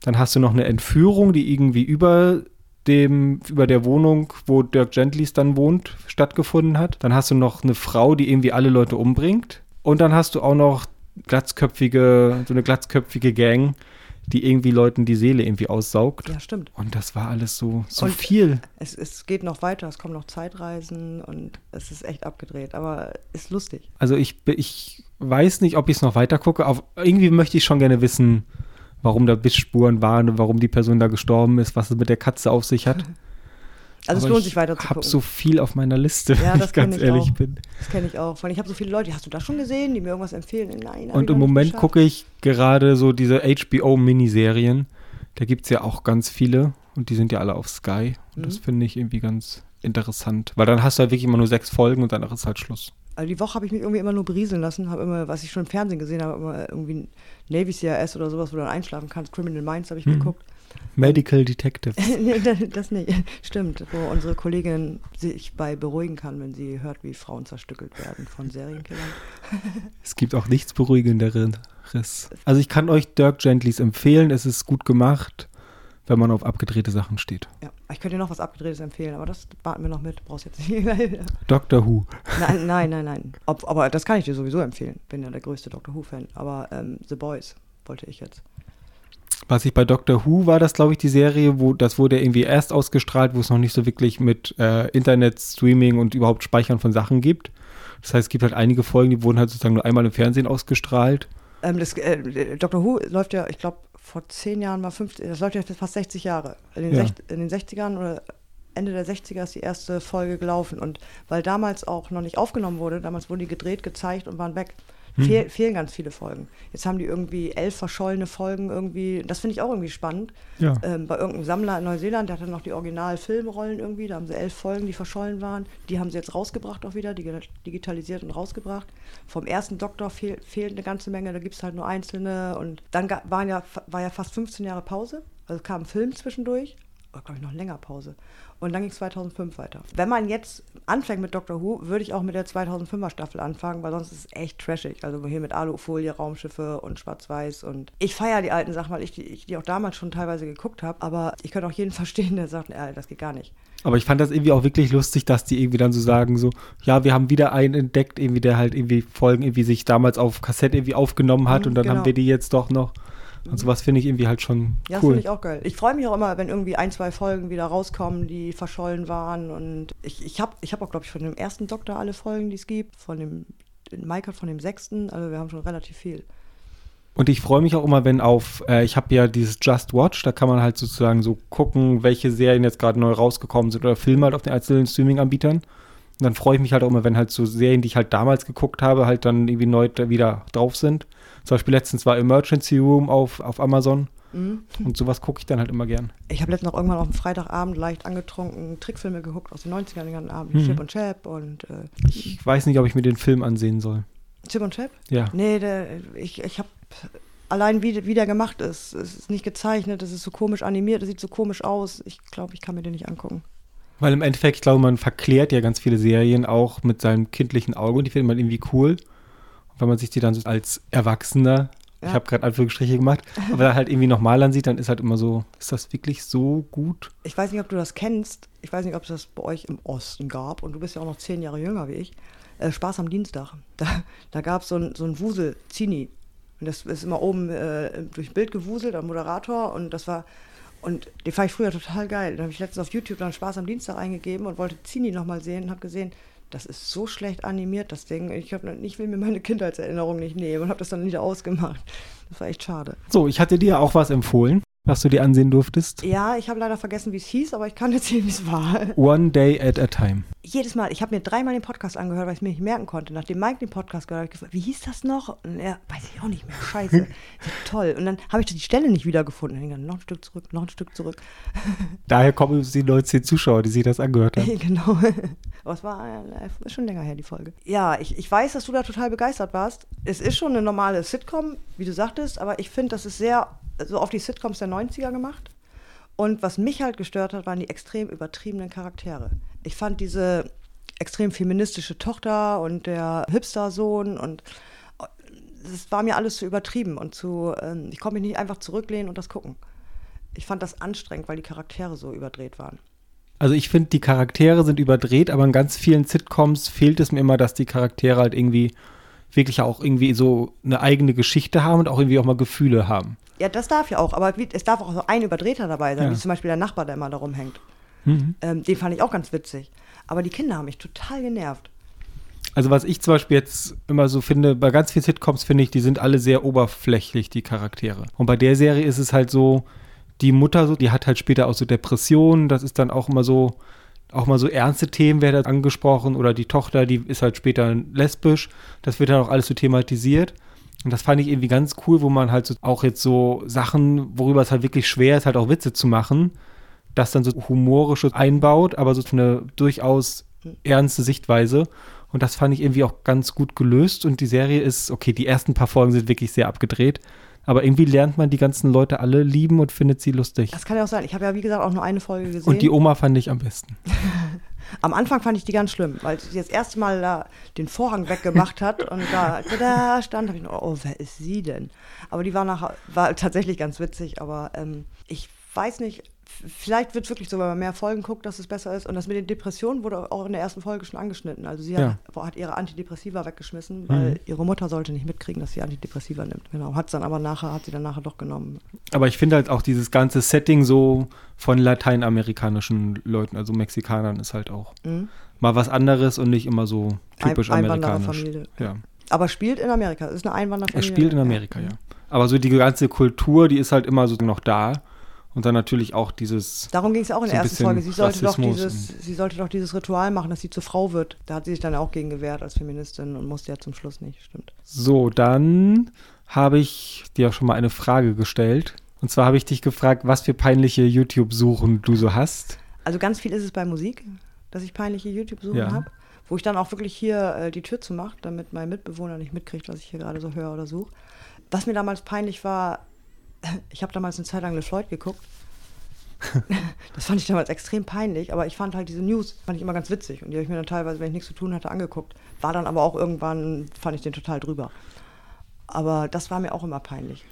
Dann hast du noch eine Entführung, die irgendwie über dem, über der Wohnung, wo Dirk Gentlys dann wohnt, stattgefunden hat. Dann hast du noch eine Frau, die irgendwie alle Leute umbringt. Und dann hast du auch noch glatzköpfige, so eine glatzköpfige Gang, die irgendwie Leuten die Seele irgendwie aussaugt. Ja, stimmt. Und das war alles so, so Und- viel. Es, es geht noch weiter, es kommen noch Zeitreisen und es ist echt abgedreht, aber ist lustig. Also ich, ich weiß nicht, ob ich es noch weiter gucke. Auf, irgendwie möchte ich schon gerne wissen, warum da Bissspuren waren und warum die Person da gestorben ist, was es mit der Katze auf sich hat. Also es Aber lohnt sich weiter zu Ich habe gucken. so viel auf meiner Liste, Ja, wenn das ich ganz ich ehrlich auch. bin. Das kenne ich auch. Weil ich habe so viele Leute, hast du das schon gesehen, die mir irgendwas empfehlen? Nein, Und im Moment gucke ich gerade so diese HBO-Miniserien. Da gibt es ja auch ganz viele und die sind ja alle auf Sky. Und das finde ich irgendwie ganz interessant. Weil dann hast du halt wirklich immer nur sechs Folgen und danach ist halt Schluss. Also die Woche habe ich mich irgendwie immer nur berieseln lassen, habe immer, was ich schon im Fernsehen gesehen habe, immer irgendwie Navy CRS oder sowas, wo du dann einschlafen kannst. Criminal Minds habe ich Mhm. geguckt. Medical Detective. nee, das, nicht. Stimmt, wo unsere Kollegin sich bei beruhigen kann, wenn sie hört, wie Frauen zerstückelt werden von Serienkillern. Es gibt auch nichts Beruhigenderes. Also ich kann euch Dirk Gentlys empfehlen. Es ist gut gemacht, wenn man auf abgedrehte Sachen steht. Ja, ich könnte dir noch was Abgedrehtes empfehlen, aber das warten wir noch mit. Brauchst jetzt nicht. nein, Doctor Who. nein, nein, nein. Ob, aber das kann ich dir sowieso empfehlen. Bin ja der größte Doctor Who-Fan. Aber ähm, The Boys wollte ich jetzt. Was ich bei Doctor Who war, das glaube ich die Serie, wo das wurde irgendwie erst ausgestrahlt, wo es noch nicht so wirklich mit äh, Internet, Streaming und überhaupt Speichern von Sachen gibt. Das heißt, es gibt halt einige Folgen, die wurden halt sozusagen nur einmal im Fernsehen ausgestrahlt. Ähm, das, äh, Doctor Who läuft ja, ich glaube, vor zehn Jahren mal 50, das läuft ja fast 60 Jahre. In den, Ja. sech, in den 60ern oder Ende der 60er ist die erste Folge gelaufen. Und weil damals auch noch nicht aufgenommen wurde, damals wurden die gedreht, gezeigt und waren weg. Hm. Fehl, fehlen ganz viele Folgen. Jetzt haben die irgendwie elf verschollene Folgen irgendwie. Das finde ich auch irgendwie spannend. Ja. Ähm, bei irgendeinem Sammler in Neuseeland, der hatte noch die Original-Filmrollen irgendwie. Da haben sie elf Folgen, die verschollen waren. Die haben sie jetzt rausgebracht auch wieder, digi- digitalisiert und rausgebracht. Vom ersten Doktor fehl, fehlt eine ganze Menge, da gibt es halt nur einzelne. Und dann waren ja, war ja fast 15 Jahre Pause. Also kam ein Film zwischendurch. Glaube ich noch länger Pause. Und dann ging es 2005 weiter. Wenn man jetzt anfängt mit Doctor Who, würde ich auch mit der 2005er Staffel anfangen, weil sonst ist es echt trashig. Also hier mit Alufolie, Raumschiffe und Schwarz-Weiß. Und ich feiere die alten Sachen, weil ich die, ich die auch damals schon teilweise geguckt habe. Aber ich könnte auch jeden verstehen, der sagt, äh, das geht gar nicht. Aber ich fand das irgendwie auch wirklich lustig, dass die irgendwie dann so sagen, so, ja, wir haben wieder einen entdeckt, irgendwie, der halt irgendwie Folgen irgendwie sich damals auf Kassette irgendwie aufgenommen hat Mhm, und dann genau. haben wir die jetzt doch noch. Und sowas finde ich irgendwie halt schon Ja, das cool. finde ich auch geil. Ich freue mich auch immer, wenn irgendwie ein, zwei Folgen wieder rauskommen, die verschollen waren. Und ich, ich habe ich hab auch, glaube ich, von dem ersten Doktor alle Folgen, die es gibt. Von dem Mike hat von dem sechsten. Also wir haben schon relativ viel. Und ich freue mich auch immer, wenn auf, äh, ich habe ja dieses Just Watch, da kann man halt sozusagen so gucken, welche Serien jetzt gerade neu rausgekommen sind oder Filme halt auf den einzelnen Streaming-Anbietern. Und dann freue ich mich halt auch immer, wenn halt so Serien, die ich halt damals geguckt habe, halt dann irgendwie neu wieder drauf sind. Zum Beispiel letztens war Emergency Room auf, auf Amazon. Mhm. Und sowas gucke ich dann halt immer gern. Ich habe letztens auch irgendwann auf dem Freitagabend leicht angetrunken Trickfilme geguckt aus den 90ern den ganzen Abend. Mhm. Chip und Chap und äh, Ich weiß nicht, ob ich mir den Film ansehen soll. Chip und Chap? Ja. Nee, der, ich, ich habe allein wie, wie der gemacht ist. Es ist nicht gezeichnet, es ist so komisch animiert, es sieht so komisch aus. Ich glaube, ich kann mir den nicht angucken. Weil im Endeffekt, ich glaube, man verklärt ja ganz viele Serien auch mit seinem kindlichen Auge und die findet man irgendwie cool. Wenn man sich die dann so als Erwachsener, ich Ja. habe gerade Anführungsstriche gemacht, aber halt irgendwie nochmal ansieht, dann ist halt immer so, ist das wirklich so gut? Ich weiß nicht, ob du das kennst. Ich weiß nicht, ob es das bei euch im Osten gab. Und du bist ja auch noch zehn Jahre jünger wie ich. Äh, Spaß am Dienstag. Da, da gab es so ein, so ein Wusel, Zini. Und das ist immer oben äh, durch Bild gewuselt, am Moderator. Und das war. Und den fand ich früher total geil. Da habe ich letztens auf YouTube dann Spaß am Dienstag eingegeben und wollte Zini nochmal sehen und habe gesehen, das ist so schlecht animiert, das Ding. Ich, hab, ich will mir meine Kindheitserinnerung nicht nehmen und habe das dann wieder ausgemacht. Das war echt schade. So, ich hatte dir auch was empfohlen, was du dir ansehen durftest. Ja, ich habe leider vergessen, wie es hieß, aber ich kann erzählen, wie es war. One Day at a Time. jedes Mal, ich habe mir dreimal den Podcast angehört, weil ich es mir nicht merken konnte. Nachdem Mike den Podcast gehört hat, habe ich gefragt, wie hieß das noch? Und er, weiß ich auch nicht mehr, scheiße. Ja, toll. Und dann habe ich die Stelle nicht wiedergefunden. Und ich dachte, noch ein Stück zurück, noch ein Stück zurück. Daher kommen die 19 Zuschauer, die sich das angehört haben. genau. Aber es war äh, schon länger her, die Folge. Ja, ich, ich weiß, dass du da total begeistert warst. Es ist schon eine normale Sitcom, wie du sagtest, aber ich finde, das ist sehr so auf die Sitcoms der 90er gemacht. Und was mich halt gestört hat, waren die extrem übertriebenen Charaktere. Ich fand diese extrem feministische Tochter und der Hipster-Sohn und es war mir alles zu übertrieben und zu, ähm, ich konnte mich nicht einfach zurücklehnen und das gucken. Ich fand das anstrengend, weil die Charaktere so überdreht waren. Also ich finde, die Charaktere sind überdreht, aber in ganz vielen Sitcoms fehlt es mir immer, dass die Charaktere halt irgendwie wirklich auch irgendwie so eine eigene Geschichte haben und auch irgendwie auch mal Gefühle haben. Ja, das darf ja auch, aber es darf auch so ein Überdreher dabei sein, Ja. wie zum Beispiel der Nachbar, der immer da rumhängt. Mhm. Ähm, den fand ich auch ganz witzig. Aber die Kinder haben mich total genervt. Also was ich zum Beispiel jetzt immer so finde, bei ganz vielen Sitcoms finde ich, die sind alle sehr oberflächlich, die Charaktere. Und bei der Serie ist es halt so, die Mutter, so, die hat halt später auch so Depressionen, das ist dann auch immer so, auch mal so ernste Themen werden angesprochen oder die Tochter, die ist halt später lesbisch, das wird dann auch alles so thematisiert. Und das fand ich irgendwie ganz cool, wo man halt so auch jetzt so Sachen, worüber es halt wirklich schwer ist, halt auch Witze zu machen, das dann so humorisch einbaut, aber so eine durchaus ernste Sichtweise. Und das fand ich irgendwie auch ganz gut gelöst. Und die Serie ist, okay, die ersten paar Folgen sind wirklich sehr abgedreht. Aber irgendwie lernt man die ganzen Leute alle lieben und findet sie lustig. Das kann ja auch sein. Ich habe ja, wie gesagt, auch nur eine Folge gesehen. Und die Oma fand ich am besten. Am Anfang fand ich die ganz schlimm, weil sie das erste Mal da den Vorhang weggemacht hat und da, da stand, habe ich noch, oh, wer ist sie denn? Aber die war nachher, war tatsächlich ganz witzig, aber ähm, ich weiß nicht, vielleicht wird es wirklich so, wenn man mehr Folgen guckt, dass es besser ist. Und das mit den Depressionen wurde auch in der ersten Folge schon angeschnitten. Also sie Ja. hat, hat ihre Antidepressiva weggeschmissen, weil Mhm. ihre Mutter sollte nicht mitkriegen, dass sie Antidepressiva nimmt. Genau. Hat dann aber nachher, hat sie dann nachher doch genommen. Aber ich finde halt auch dieses ganze Setting so von lateinamerikanischen Leuten, also Mexikanern, ist halt auch Mhm. mal was anderes und nicht immer so typisch Ein- amerikanisch. Ja. Aber spielt in Amerika, ist eine Er Einwanderfamilie. spielt in Amerika, ja. Aber so die ganze Kultur, die ist halt immer so noch da. Und dann natürlich auch dieses. Darum ging es auch in So der ein ersten Folge. Sie sollte, doch dieses, sie sollte doch dieses Ritual machen, dass sie zur Frau wird. Da hat sie sich dann auch gegen gewehrt als Feministin und musste ja zum Schluss nicht, stimmt. So, dann habe ich dir schon mal eine Frage gestellt. Und zwar habe ich dich gefragt, was für peinliche YouTube-Suchen du so hast. Also ganz viel ist es bei Musik, dass ich peinliche YouTube-Suchen Ja. habe, wo ich dann auch wirklich hier äh, die Tür zu mache, damit mein Mitbewohner nicht mitkriegt, was ich hier gerade so höre oder suche. Was mir damals peinlich war, ich habe damals eine Zeit lang LeFloid geguckt. das fand ich damals extrem peinlich, aber ich fand halt diese News, fand ich immer ganz witzig. Und die habe ich mir dann teilweise, wenn ich nichts zu tun hatte, angeguckt. War dann aber auch irgendwann, fand ich den total drüber. Aber das war mir auch immer peinlich.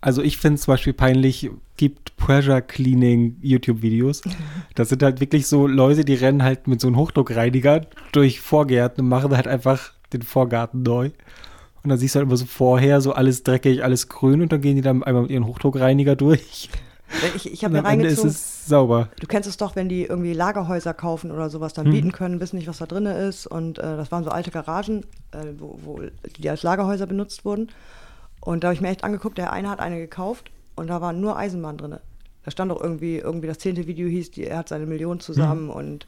Also ich finde es zum Beispiel peinlich, gibt Pressure Cleaning YouTube-Videos. Das sind halt wirklich so Leute, die rennen halt mit so einem Hochdruckreiniger durch Vorgärten und machen halt einfach den Vorgarten neu. Und dann siehst du halt immer so vorher so alles dreckig, alles grün und dann gehen die dann einmal mit ihrem Hochdruckreiniger durch. Ich, ich habe mir Ende ist reingezogen. es sauber. Du kennst es doch, wenn die irgendwie Lagerhäuser kaufen oder sowas, dann Mhm. bieten können, wissen nicht, was da drin ist. Und äh, das waren so alte Garagen, äh, wo, wo die als Lagerhäuser benutzt wurden. Und da habe ich mir echt angeguckt, der eine hat eine gekauft und da war nur Eisenbahn drin. Da stand auch irgendwie, irgendwie das zehnte Video hieß, die, er hat seine Million zusammen und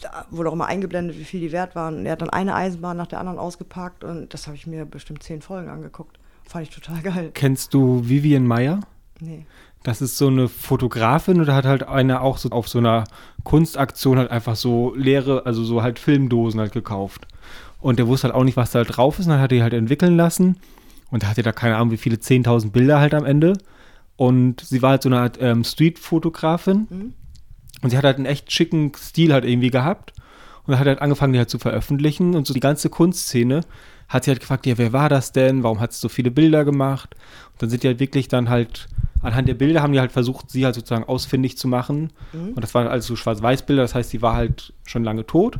da wurde auch immer eingeblendet, wie viel die wert waren. Und er hat dann eine Eisenbahn nach der anderen ausgepackt und das habe ich mir bestimmt zehn Folgen angeguckt. Fand ich total geil. Kennst du Vivian Meyer? Nee. Das ist so eine Fotografin und da hat halt einer auch so auf so einer Kunstaktion halt einfach so leere, also so halt Filmdosen halt gekauft. Und der wusste halt auch nicht, was da halt drauf ist und dann hat er die halt entwickeln lassen. Und da hatte da keine Ahnung, wie viele 10.000 Bilder halt am Ende. Und sie war halt so eine Art ähm, Street-Fotografin. Mhm. Und sie hat halt einen echt schicken Stil halt irgendwie gehabt. Und dann hat halt angefangen, die halt zu veröffentlichen. Und so die ganze Kunstszene hat sie halt gefragt, ja, wer war das denn? Warum hat sie so viele Bilder gemacht? Und dann sind die halt wirklich dann halt, anhand der Bilder haben die halt versucht, sie halt sozusagen ausfindig zu machen. Und das waren alles so Schwarz-Weiß-Bilder, das heißt, sie war halt schon lange tot.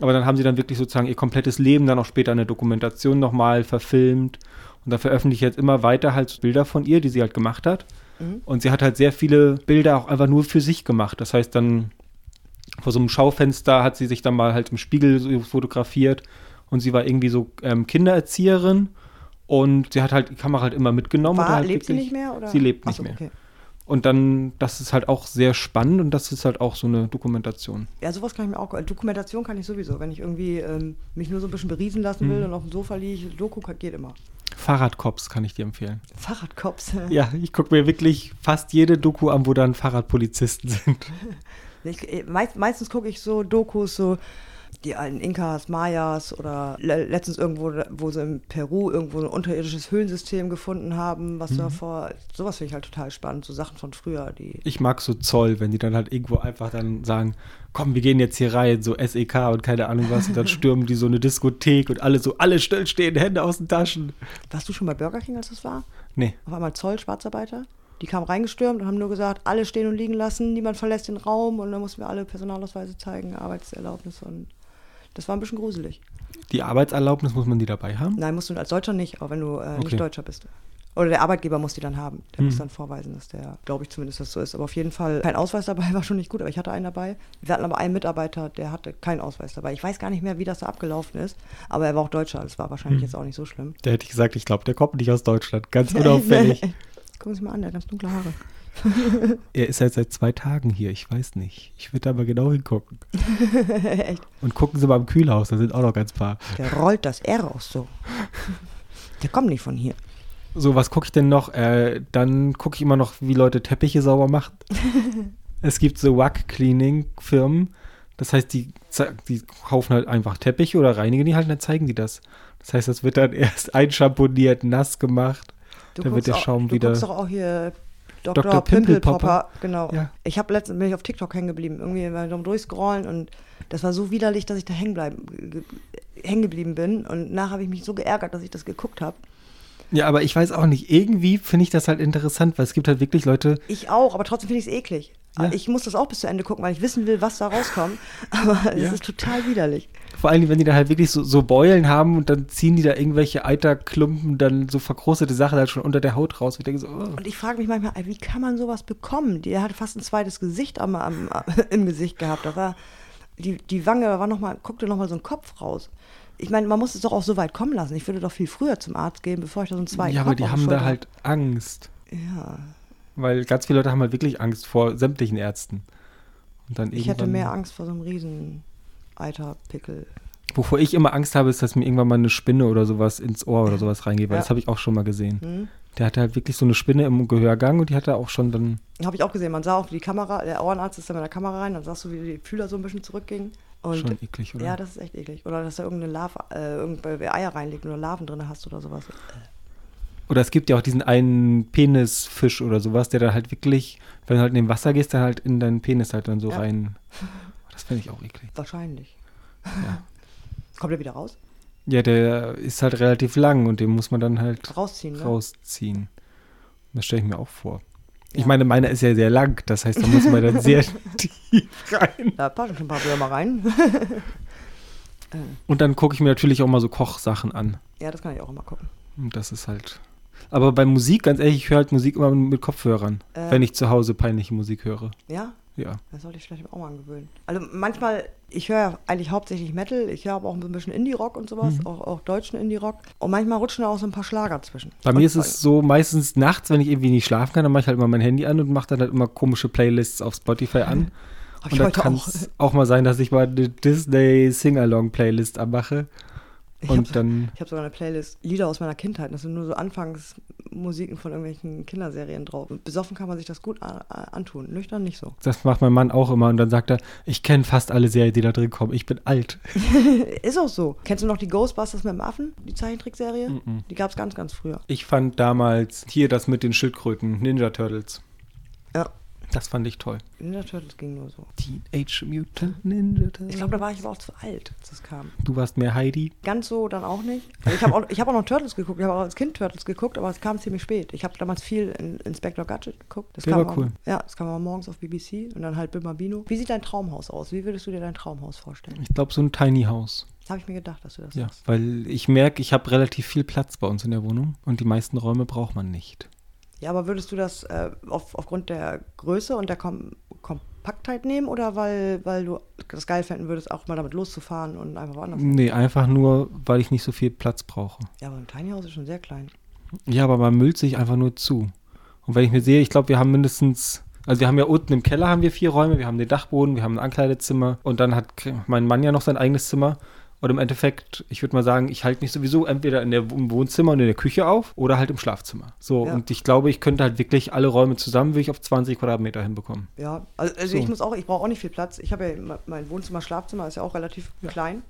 Aber dann haben sie dann wirklich sozusagen ihr komplettes Leben dann auch später in der Dokumentation nochmal verfilmt. Und da veröffentliche ich jetzt immer weiter halt Bilder von ihr, die sie halt gemacht hat. Und sie hat halt sehr viele Bilder auch einfach nur für sich gemacht. Das heißt dann vor so einem Schaufenster hat sie sich dann mal halt im Spiegel so fotografiert und sie war irgendwie so ähm, Kindererzieherin und sie hat halt die Kamera halt immer mitgenommen. War, halt lebt sie wirklich- nicht mehr? Oder? Sie lebt nicht so, mehr. Okay. Und dann, das ist halt auch sehr spannend und das ist halt auch so eine Dokumentation. Ja, sowas kann ich mir auch. Dokumentation kann ich sowieso. Wenn ich irgendwie ähm, mich nur so ein bisschen beriesen lassen will Mhm. und auf dem Sofa liege, Doku geht immer. Fahrradcops kann ich dir empfehlen. Fahrradcops. Ja, ich gucke mir wirklich fast jede Doku an, wo dann Fahrradpolizisten sind. Ich, äh, meist, meistens gucke ich so Dokus, so die alten Inkas, Mayas oder le letztens irgendwo, wo sie in Peru irgendwo ein unterirdisches Höhlensystem gefunden haben, was Mhm. davor. Sowas finde ich halt total spannend, so Sachen von früher, die. Ich mag so Zoll, wenn die dann halt irgendwo einfach dann sagen, komm, wir gehen jetzt hier rein, so SEK und keine Ahnung was, und dann stürmen die so eine Diskothek und alle so, alle still stehen, Hände aus den Taschen. Warst du schon bei Burger King, als das war? Nee, Auf einmal Zoll, Schwarzarbeiter. Die kamen reingestürmt und haben nur gesagt, alle stehen und liegen lassen, niemand verlässt den Raum und dann mussten wir alle Personalausweise zeigen, Arbeitserlaubnis und das war ein bisschen gruselig. die Arbeitserlaubnis muss man die dabei haben? Nein, musst du als Deutscher nicht, auch wenn du äh, Okay. nicht Deutscher bist. Oder der Arbeitgeber muss die dann haben. Der Hm. muss dann vorweisen, dass der, glaube ich zumindest, dass so ist. Aber auf jeden Fall, kein Ausweis dabei war schon nicht gut, aber ich hatte einen dabei. Wir hatten aber einen Mitarbeiter, der hatte keinen Ausweis dabei. Ich weiß gar nicht mehr, wie das da abgelaufen ist, aber er war auch Deutscher. Das war wahrscheinlich Hm. jetzt auch nicht so schlimm. Da hätte ich gesagt, ich glaube, der kommt nicht aus Deutschland. Ganz unauffällig. Gucken Sie mal an, der hat ganz dunkle Haare. er ist halt seit zwei Tagen hier, ich weiß nicht. Ich würde da mal genau hingucken. Echt. Und gucken Sie mal im Kühlhaus, da sind auch noch ganz paar. Der rollt das R raus so. Der kommt nicht von hier. So, was gucke ich denn noch? Äh, dann gucke ich immer noch, wie Leute Teppiche sauber machen. Es gibt so Wack-Cleaning-Firmen. Das heißt, die, die kaufen halt einfach Teppiche oder reinigen die halt und dann zeigen die das. Das heißt, das wird dann erst einschamponiert, nass gemacht. Du Da wird der auch, Schaum du wieder- guckst doch auch hier Dr. Dr. Pimpelpopper. Pimpelpopper. Genau. Ja. Ich habe letztens bin ich auf TikTok hängen geblieben, irgendwie mal durchscrollen und das war so widerlich, dass ich da hängen, bleiben, ge- hängen geblieben bin und nachher habe ich mich so geärgert, dass ich das geguckt habe. Ja, aber ich weiß auch nicht. Irgendwie finde ich das halt interessant, weil es gibt halt wirklich Leute, Ich auch, aber trotzdem finde ich es eklig. Ja. Ich muss das auch bis zu Ende gucken, weil ich wissen will, was da rauskommt. Aber es Ja. ist total widerlich. vor allem, wenn die da halt wirklich so, so Beulen haben und dann ziehen die da irgendwelche Eiterklumpen, dann so verkrustete Sachen halt schon unter der Haut raus. Ich denke so, oh. Und ich frage mich manchmal, wie kann man sowas bekommen? Der hatte fast ein zweites Gesicht am, am, im Gesicht gehabt. Da war die, die Wange, da war noch mal, guckte noch mal so ein Kopf raus. Ich meine, man muss es doch auch so weit kommen lassen. Ich würde doch viel früher zum Arzt gehen, bevor ich da so einen zweiten ja, aber die haben da halt Angst. Ja, Weil ganz viele Leute haben halt wirklich Angst vor sämtlichen Ärzten. Und dann ich hätte mehr Angst vor so einem riesen Eiterpickel. Wovor ich immer Angst habe, ist, dass mir irgendwann mal eine Spinne oder sowas ins Ohr oder sowas reingeht, weil Ja. das habe ich auch schon mal gesehen. Hm? Der hatte halt wirklich so eine Spinne im Gehörgang und die hatte auch schon dann. Habe ich auch gesehen. Man sah auch, wie die Kamera, der Ohrenarzt ist da mit der Kamera rein, dann sahst du, wie die Fühler so ein bisschen zurückgingen. Und Schon eklig, oder? Ja, das ist echt eklig. Oder dass da irgendeine Larve, äh, irgendwelche Eier reinlegt oder Larven drin hast oder sowas. Oder es gibt ja auch diesen einen Penisfisch oder sowas, der dann halt wirklich, wenn du halt in dem Wasser gehst, dann halt in deinen Penis halt dann so Ja. rein. Das finde ich auch eklig. Wahrscheinlich. Ja. Kommt er wieder raus? Ja, der ist halt relativ lang und den muss man dann halt Rausziehen, ne? rausziehen. Das stelle ich mir auch vor. Ich Ja. meine, meiner ist ja sehr lang, das heißt, da muss man dann sehr tief rein. Da passen schon ein paar Würmer rein. Und dann gucke ich mir natürlich auch mal so Kochsachen an. ja, das kann ich auch immer gucken. Und das ist halt. Aber bei Musik, ganz ehrlich, ich höre halt Musik immer mit Kopfhörern, Äh. wenn ich zu Hause peinliche Musik höre. Ja, Ja. das sollte ich vielleicht auch mal angewöhnen. Also manchmal, ich höre ja eigentlich hauptsächlich Metal, ich höre aber auch ein bisschen Indie-Rock und sowas, Mhm. auch, auch deutschen Indie-Rock. Und manchmal rutschen da auch so ein paar Schlager zwischen. Bei und mir ist es so meistens nachts, wenn ich irgendwie nicht schlafen kann, dann mache ich halt immer mein Handy an und mache dann halt immer komische Playlists auf Spotify an. Hab Und ich da kann auch. es auch mal sein, dass ich mal eine Disney Sing-Along-Playlist anmache. Ich habe Und dann, ich hab sogar eine Playlist Lieder aus meiner Kindheit. Das sind nur so Anfangsmusiken von irgendwelchen Kinderserien drauf. Besoffen kann man sich das gut antun. Nüchtern nicht so. das macht mein Mann auch immer. Und dann sagt er, ich kenne fast alle Serien, die da drin kommen. Ich bin alt. Ist auch so. Kennst du noch die Ghostbusters mit dem Affen? Die Zeichentrickserie? Mhm. Die gab es ganz, ganz früher. Ich fand damals hier das mit den Schildkröten, Ninja Turtles. Ja. Das fand ich toll. Ninja Turtles ging nur so. Teenage Mutant Ninja Turtles. Ich glaube, da war ich aber auch zu alt, als das kam. Du warst mehr Heidi. Ganz so dann auch nicht. Also ich habe auch, ich hab auch noch Turtles geguckt. Ich habe auch als Kind Turtles geguckt, aber es kam ziemlich spät. Ich habe damals viel in Inspector Gadget geguckt. Das Der kam war cool. Auch, ja, das kam auch morgens auf BBC und dann halt Bimabino. Wie sieht dein Traumhaus aus? Wie würdest du dir dein Traumhaus vorstellen? Ich glaube, so ein Tiny House. Habe ich mir gedacht, dass du das Ja, sagst. weil ich merke, ich habe relativ viel Platz bei uns in der Wohnung und die meisten Räume braucht man nicht. Ja, aber würdest du das äh, auf, aufgrund der Größe und der Kom Kompaktheit nehmen oder weil, weil du das geil fänden würdest, auch mal damit loszufahren und einfach woanders? Nee, einfach nur, weil ich nicht so viel Platz brauche. Ja, aber ein Tiny House ist schon sehr klein. Ja, aber man müllt sich einfach nur zu. Und wenn ich mir sehe, ich glaube, wir haben mindestens, also wir haben ja unten im Keller haben wir vier Räume, wir haben den Dachboden, wir haben ein Ankleidezimmer und dann hat mein Mann ja noch sein eigenes Zimmer. Und im Endeffekt, ich würde mal sagen, ich halte mich sowieso entweder in der, im Wohnzimmer und in der Küche auf oder halt im Schlafzimmer. So, Ja. und ich glaube, ich könnte halt wirklich alle Räume zusammen, würde ich auf 20 Quadratmeter hinbekommen. Ja, also, also So. ich muss auch, ich brauche auch nicht viel Platz. Ich habe ja me- mein Wohnzimmer, Schlafzimmer ist ja auch relativ klein.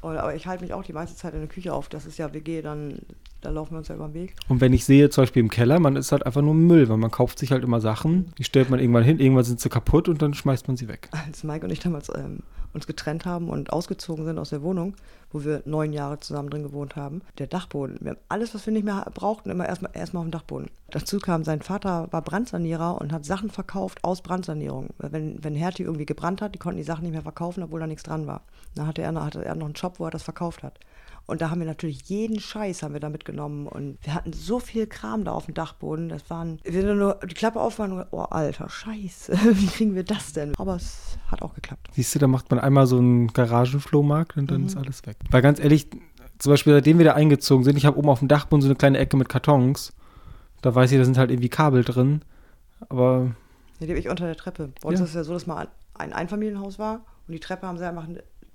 Und, aber ich halte mich auch die meiste Zeit in der Küche auf. Das ist ja WG, dann da laufen wir uns ja über den Weg. Und wenn ich sehe, zum Beispiel im Keller, man ist halt einfach nur Müll, weil man kauft sich halt immer Sachen, die stellt man irgendwann hin, irgendwann sind sie kaputt und dann schmeißt man sie weg. Als Mike und ich damals ähm, uns getrennt haben und ausgezogen sind aus der Wohnung, wo wir neun Jahre zusammen drin gewohnt haben, der Dachboden. Wir haben alles, was wir nicht mehr brauchten, immer erstmal erstmal auf dem Dachboden. Dazu kam, sein Vater war Brandsanierer und hat Sachen verkauft aus Brandsanierung. Wenn, wenn Hertie irgendwie gebrannt hat, die konnten die Sachen nicht mehr verkaufen, obwohl da nichts dran war. Dann hatte er, hatte er noch einen Job, wo er das verkauft hat. Und da haben wir natürlich jeden Scheiß haben wir da mitgenommen. Und wir hatten so viel Kram da auf dem Dachboden. Das waren, wir haben nur die Klappe aufmachen und oh, alter Scheiße, wie kriegen wir das denn? Aber es hat auch geklappt. Siehst du, da macht man einmal so einen Garagenflohmarkt und dann ist alles weg. Weil ganz ehrlich, zum Beispiel seitdem wir da eingezogen sind, ich habe oben auf dem Dachboden so eine kleine Ecke mit Kartons. Da weiß ich, da sind halt irgendwie Kabel drin. Aber Hier lebe ich unter der Treppe. Bei uns Ja. ist es ja so, dass mal ein Einfamilienhaus war und die Treppe haben sie einfach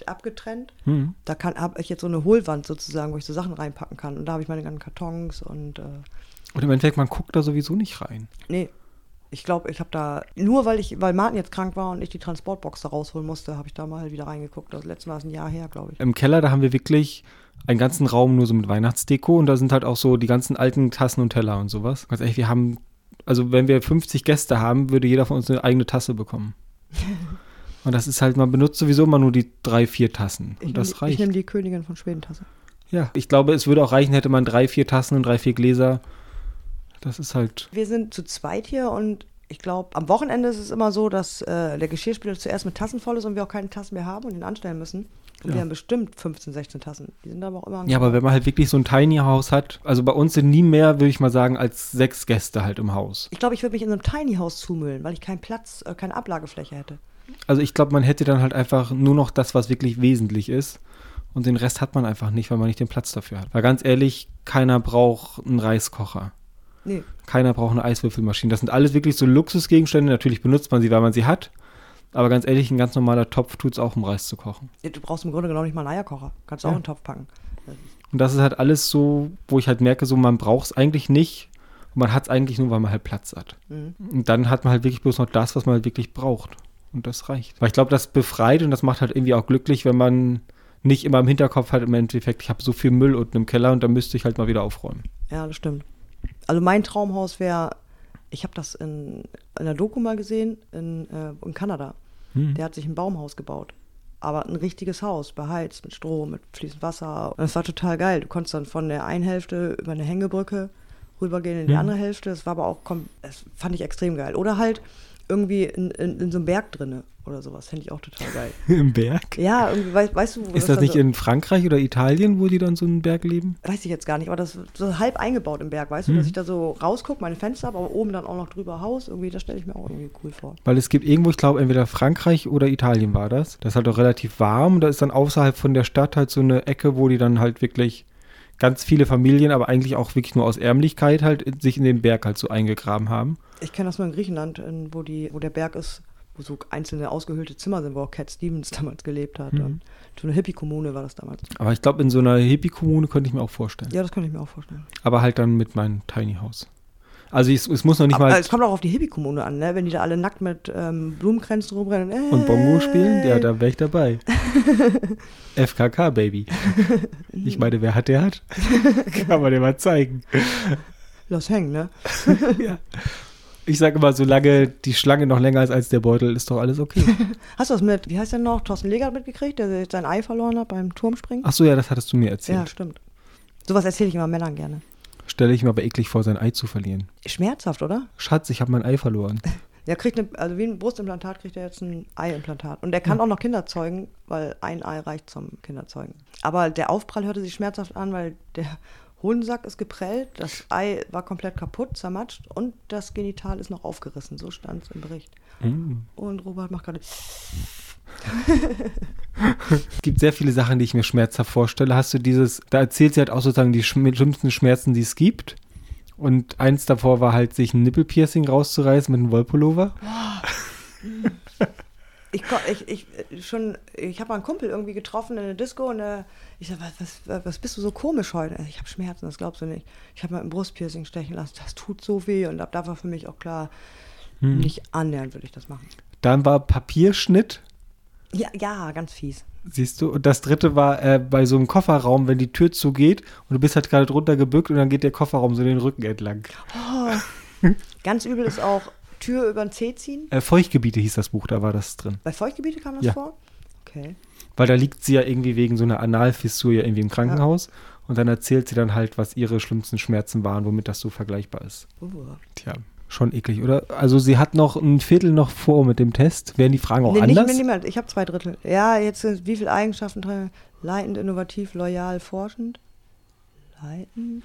abgetrennt. hm, Da habe ich jetzt so eine Hohlwand sozusagen, wo ich so Sachen reinpacken kann. Und da habe ich meine ganzen Kartons und äh, und im Endeffekt, man guckt da sowieso nicht rein. nee, Ich glaube, ich habe da, nur weil ich, weil Martin jetzt krank war und ich die Transportbox da rausholen musste, habe ich da mal wieder reingeguckt. Das letzte Mal ist ein Jahr her, glaube ich. Im Keller, da haben wir wirklich einen ganzen Raum nur so mit Weihnachtsdeko und da sind halt auch so die ganzen alten Tassen und Teller und sowas. Ganz ehrlich, wir haben, also wenn wir 50 Gäste haben, würde jeder von uns eine eigene Tasse bekommen. und das ist halt, man benutzt sowieso immer nur die drei, vier Tassen. Und Ich das nehm- reicht. Ich nehme die Königin von Schweden-Tasse. Ja, ich glaube, es würde auch reichen, hätte man drei, vier Tassen und drei, vier Gläser. Das ist halt. Wir sind zu zweit hier und ich glaube, am Wochenende ist es immer so, dass äh, der Geschirrspüler zuerst mit Tassen voll ist und wir auch keine Tassen mehr haben und ihn anstellen müssen. Und Ja. wir haben bestimmt 15, 16 Tassen. Die sind aber auch immer Ja, aber wenn man halt wirklich so ein Tiny House hat, also bei uns sind nie mehr, würde ich mal sagen, als sechs Gäste halt im Haus. Ich glaube, ich würde mich in so einem Tiny House zumüllen, weil ich keinen Platz, äh, keine Ablagefläche hätte. Also ich glaube, man hätte dann halt einfach nur noch das, was wirklich wesentlich ist. Und den Rest hat man einfach nicht, weil man nicht den Platz dafür hat. Weil ganz ehrlich, keiner braucht einen Reiskocher. Nee. Keiner braucht eine Eiswürfelmaschine. Das sind alles wirklich so Luxusgegenstände. Natürlich benutzt man sie, weil man sie hat. Aber ganz ehrlich, ein ganz normaler Topf tut es auch, um Reis zu kochen. Du brauchst im Grunde genommen nicht mal einen Eierkocher. Kannst du auch Ja. in den Topf packen. Und das ist halt alles so, wo ich halt merke, so man braucht es eigentlich nicht. Und man hat es eigentlich nur, weil man halt Platz hat. Mhm. Und dann hat man halt wirklich bloß noch das, was man halt wirklich braucht. Und das reicht. Weil ich glaube, das befreit und das macht halt irgendwie auch glücklich, wenn man nicht immer im Hinterkopf hat, im Endeffekt, ich habe so viel Müll unten im Keller und da müsste ich halt mal wieder aufräumen. Ja, das stimmt. Also mein Traumhaus wäre, ich habe das in, in der Doku mal gesehen, in, äh, in Kanada. Hm. Der hat sich ein Baumhaus gebaut. Aber ein richtiges Haus, beheizt, mit Strom, mit fließend Wasser. Und das war total geil. Du konntest dann von der einen Hälfte über eine Hängebrücke rübergehen in die Mhm. andere Hälfte. Das war aber auch, kom- das fand ich extrem geil. Oder halt irgendwie in, in, in so einem Berg drinne oder sowas. Fände ich auch total geil. Im Berg? Ja, irgendwie, weißt, weißt du, wo Ist das nicht so, in Frankreich oder Italien, wo die dann so einen Berg leben? weiß ich jetzt gar nicht, aber das ist so halb eingebaut im Berg, weißt du, Mhm. dass ich da so rausgucke, meine Fenster habe, aber oben dann auch noch drüber Haus, irgendwie, das stelle ich mir auch irgendwie cool vor. Weil es gibt irgendwo, ich glaube, entweder Frankreich oder Italien war das. Das ist halt auch relativ warm. Da ist dann außerhalb von der Stadt halt so eine Ecke, wo die dann halt wirklich ganz viele Familien, aber eigentlich auch wirklich nur aus Ärmlichkeit halt sich in den Berg halt so eingegraben haben. Ich kenne das nur in Griechenland, in, wo, die, wo der Berg ist, wo so einzelne ausgehöhlte Zimmer sind, wo auch Cat Stevens damals gelebt hat. Mhm. So eine Hippie-Kommune war das damals. Aber ich glaube, in so einer Hippie-Kommune könnte ich mir auch vorstellen. Ja, das könnte ich mir auch vorstellen. Aber halt dann mit meinem Tiny House. Also es, es muss noch nicht Aber mal es kommt auch auf die Hippie-Kommune an, ne? wenn die da alle nackt mit ähm, Blumenkränzen rumrennen. Äh, und Bongo spielen, ja, da wäre ich dabei. FKK, Baby. Ich meine, wer hat, der hat. Kann man dir mal zeigen. Lass hängen, ne? ja. Ich sage immer, solange die Schlange noch länger ist als der Beutel, ist doch alles okay. Hast du das mit, wie heißt der noch, Thorsten Legert mitgekriegt, der sein Ei verloren hat beim Turmspringen? Ach so, ja, das hattest du mir ja, erzählt. stimmt. Sowas erzähle ich immer Männern gerne. Stelle ich mir aber eklig vor, sein Ei zu verlieren. Schmerzhaft, oder? Schatz, ich habe mein Ei verloren. Der kriegt eine, also wie ein Brustimplantat kriegt er jetzt ein Eiimplantat. Und der kann auch noch Kinder zeugen, weil ein Ei reicht zum Kinderzeugen. Aber der Aufprall hörte sich schmerzhaft an, weil der Hodensack ist geprellt, das Ei war komplett kaputt, zermatscht und das Genital ist noch aufgerissen. So stand es im Bericht. Mm. Und Robert macht gerade. Es gibt sehr viele Sachen, die ich mir schmerzhaft vorstelle. Hast du dieses, da erzählt sie halt auch sozusagen die schlimmsten Schmerzen, die es gibt. Und eins davor war halt, sich ein Nippelpiercing rauszureißen mit einem Wollpullover. Ich, ich, ich, schon, ich habe mal einen Kumpel irgendwie getroffen in der Disco und äh, ich sag, was, was, was bist du so komisch heute? Ich habe Schmerzen, das glaubst du nicht. Ich habe mal ein Brustpiercing stechen lassen, das tut so weh und ab da war für mich auch klar, Hm. nicht annähernd würde ich das machen. Dann war Papierschnitt, Ja, ja, ganz fies. siehst du. Und das dritte war äh, bei so einem Kofferraum, wenn die Tür zugeht und du bist halt gerade drunter gebückt und dann geht der Kofferraum so den Rücken entlang. Ganz übel ist auch Tür über den Zeh ziehen. Äh, Feuchtgebiete hieß das Buch, da war das drin. Bei Feuchtgebiete kam das Ja. vor? Okay. Weil da liegt sie ja irgendwie wegen so einer Analfissur ja irgendwie im Krankenhaus. Und dann erzählt sie dann halt, was ihre schlimmsten Schmerzen waren, womit das so vergleichbar ist. Uh. Tja, schon eklig, oder? Also sie hat noch ein Viertel noch vor mit dem Test. Werden die Fragen auch Nee, nicht anders? mit niemand. Ich habe zwei Drittel. Ja, jetzt sind wie viele Eigenschaften drin? Leitend, innovativ, loyal, forschend. Leitend,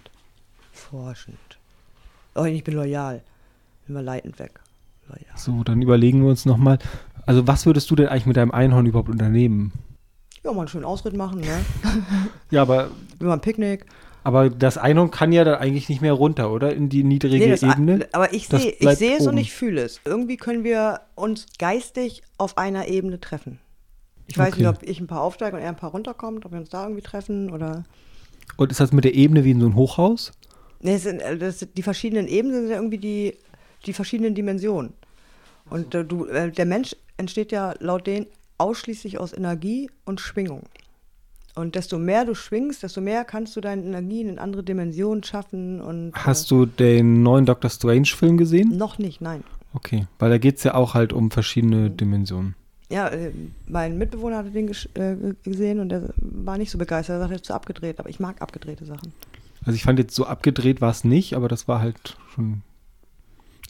forschend. Oh, ich bin loyal. Mal leitend weg. Loyal. So, dann überlegen wir uns nochmal. Also was würdest du denn eigentlich mit deinem Einhorn überhaupt unternehmen? Ja, mal einen schönen Ausritt machen, ne? Ja, aber, mal ein Picknick. Aber das Einhorn kann ja dann eigentlich nicht mehr runter, oder? In die niedrige Nee, Ebene. aber ich sehe ich sehe es und ich fühle es. Irgendwie können wir uns geistig auf einer Ebene treffen. Ich weiß Okay. nicht, ob ich ein paar aufsteige und er ein paar runterkommt, ob wir uns da irgendwie treffen oder. Und ist das mit der Ebene wie in so ein Hochhaus? Nee, sind, äh, das die verschiedenen Ebenen sind ja irgendwie die, die verschiedenen Dimensionen. Und äh, du, äh, der Mensch entsteht ja laut denen ausschließlich aus Energie und Schwingung. Und desto mehr du schwingst, desto mehr kannst du deine Energien in andere Dimensionen schaffen. Und, Hast du den neuen Doctor Strange-Film gesehen? äh, noch nicht, nein. Okay, weil da geht es ja auch halt um verschiedene Mhm. Dimensionen. Ja, äh, mein Mitbewohner hatte den äh, gesehen und der war nicht so begeistert. Er sagte, er ist zu abgedreht, aber ich mag abgedrehte Sachen. Also ich fand jetzt so abgedreht war es nicht, aber das war halt schon.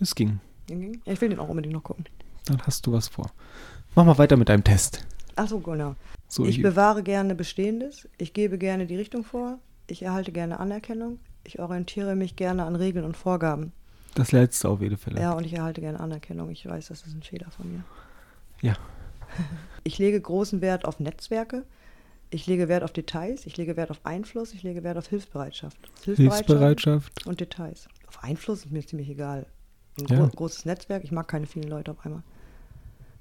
Es ging. Ja, ich will den auch unbedingt noch gucken. Dann hast du was vor. Mach mal weiter mit deinem Test. Ach so, genau. So, ich ich, bewahre gerne Bestehendes, ich gebe gerne die Richtung vor, ich erhalte gerne Anerkennung, ich orientiere mich gerne an Regeln und Vorgaben. das letzte auf jeden Fall. Ja, und ich erhalte gerne Anerkennung. Ich weiß, das ist ein Fehler von mir. Ja. Ich lege großen Wert auf Netzwerke, ich lege Wert auf Details, ich lege Wert auf Einfluss, ich lege Wert auf Hilfsbereitschaft. Hilfsbereitschaft. und Details. Auf Einfluss ist mir ziemlich egal. Ein Ja. gro großes Netzwerk, ich mag keine vielen Leute auf einmal.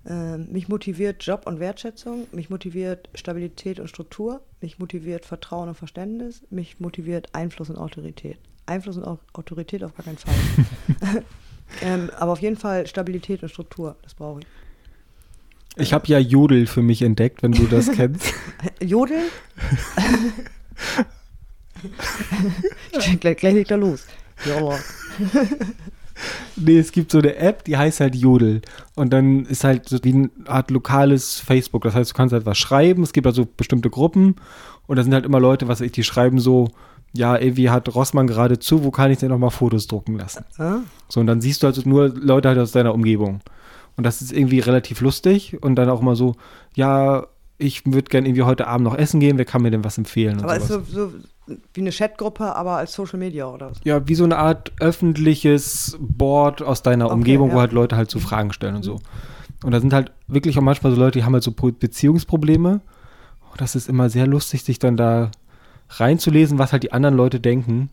Ähm, mich motiviert Job und Wertschätzung, mich motiviert Stabilität und Struktur, mich motiviert Vertrauen und Verständnis, mich motiviert Einfluss und Autorität. Einfluss und Au Autorität auf gar keinen Fall. ähm, aber auf jeden Fall Stabilität und Struktur, das brauche ich. Ich habe ja Jodel für mich entdeckt, wenn du das kennst. Jodeln? gleich, gleich legt er los. Ja. Nee, es gibt so eine App, die heißt halt Jodel. Und dann ist halt so wie eine Art lokales Facebook. Das heißt, du kannst halt was schreiben. Es gibt also bestimmte Gruppen. Und da sind halt immer Leute, was ich, die schreiben so, ja, irgendwie hat Rossmann gerade zu, wo kann ich denn nochmal Fotos drucken lassen? Ah, So, und dann siehst du also nur Leute halt aus deiner Umgebung. Und das ist irgendwie relativ lustig. Und dann auch immer so, ja, ich würde gerne irgendwie heute Abend noch essen gehen, wer kann mir denn was empfehlen? Aber ist so, so wie eine Chatgruppe, aber als Social Media oder was? Ja, wie so eine Art öffentliches Board aus deiner Okay, Umgebung, wo ja. halt Leute halt so Fragen stellen und so. Und da sind halt wirklich auch manchmal so Leute, die haben halt so Pro- Beziehungsprobleme. Und das ist immer sehr lustig, sich dann da reinzulesen, was halt die anderen Leute denken.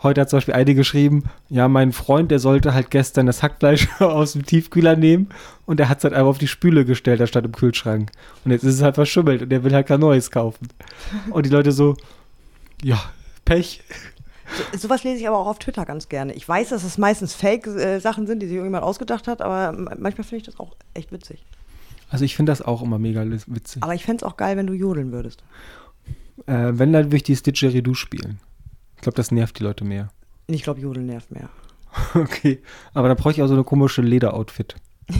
Heute hat zum Beispiel eine geschrieben, ja, mein Freund, der sollte halt gestern das Hackfleisch aus dem Tiefkühler nehmen und der hat es halt einfach auf die Spüle gestellt, anstatt im Kühlschrank. Und jetzt ist es halt verschimmelt und der will halt kein neues kaufen. Und die Leute so, ja, Pech. So, sowas lese ich aber auch auf Twitter ganz gerne. Ich weiß, dass es meistens Fake-Sachen sind, die sich irgendjemand ausgedacht hat, aber manchmal finde ich das auch echt witzig. Also ich finde das auch immer mega witzig. Aber ich fände es auch geil, wenn du jodeln würdest. Äh, wenn, dann würde ich die Didgeridoo spielen. Ich glaube, das nervt die Leute mehr. Ich glaube, jodeln nervt mehr. Okay, aber dann brauche ich auch so eine komische Lederoutfit.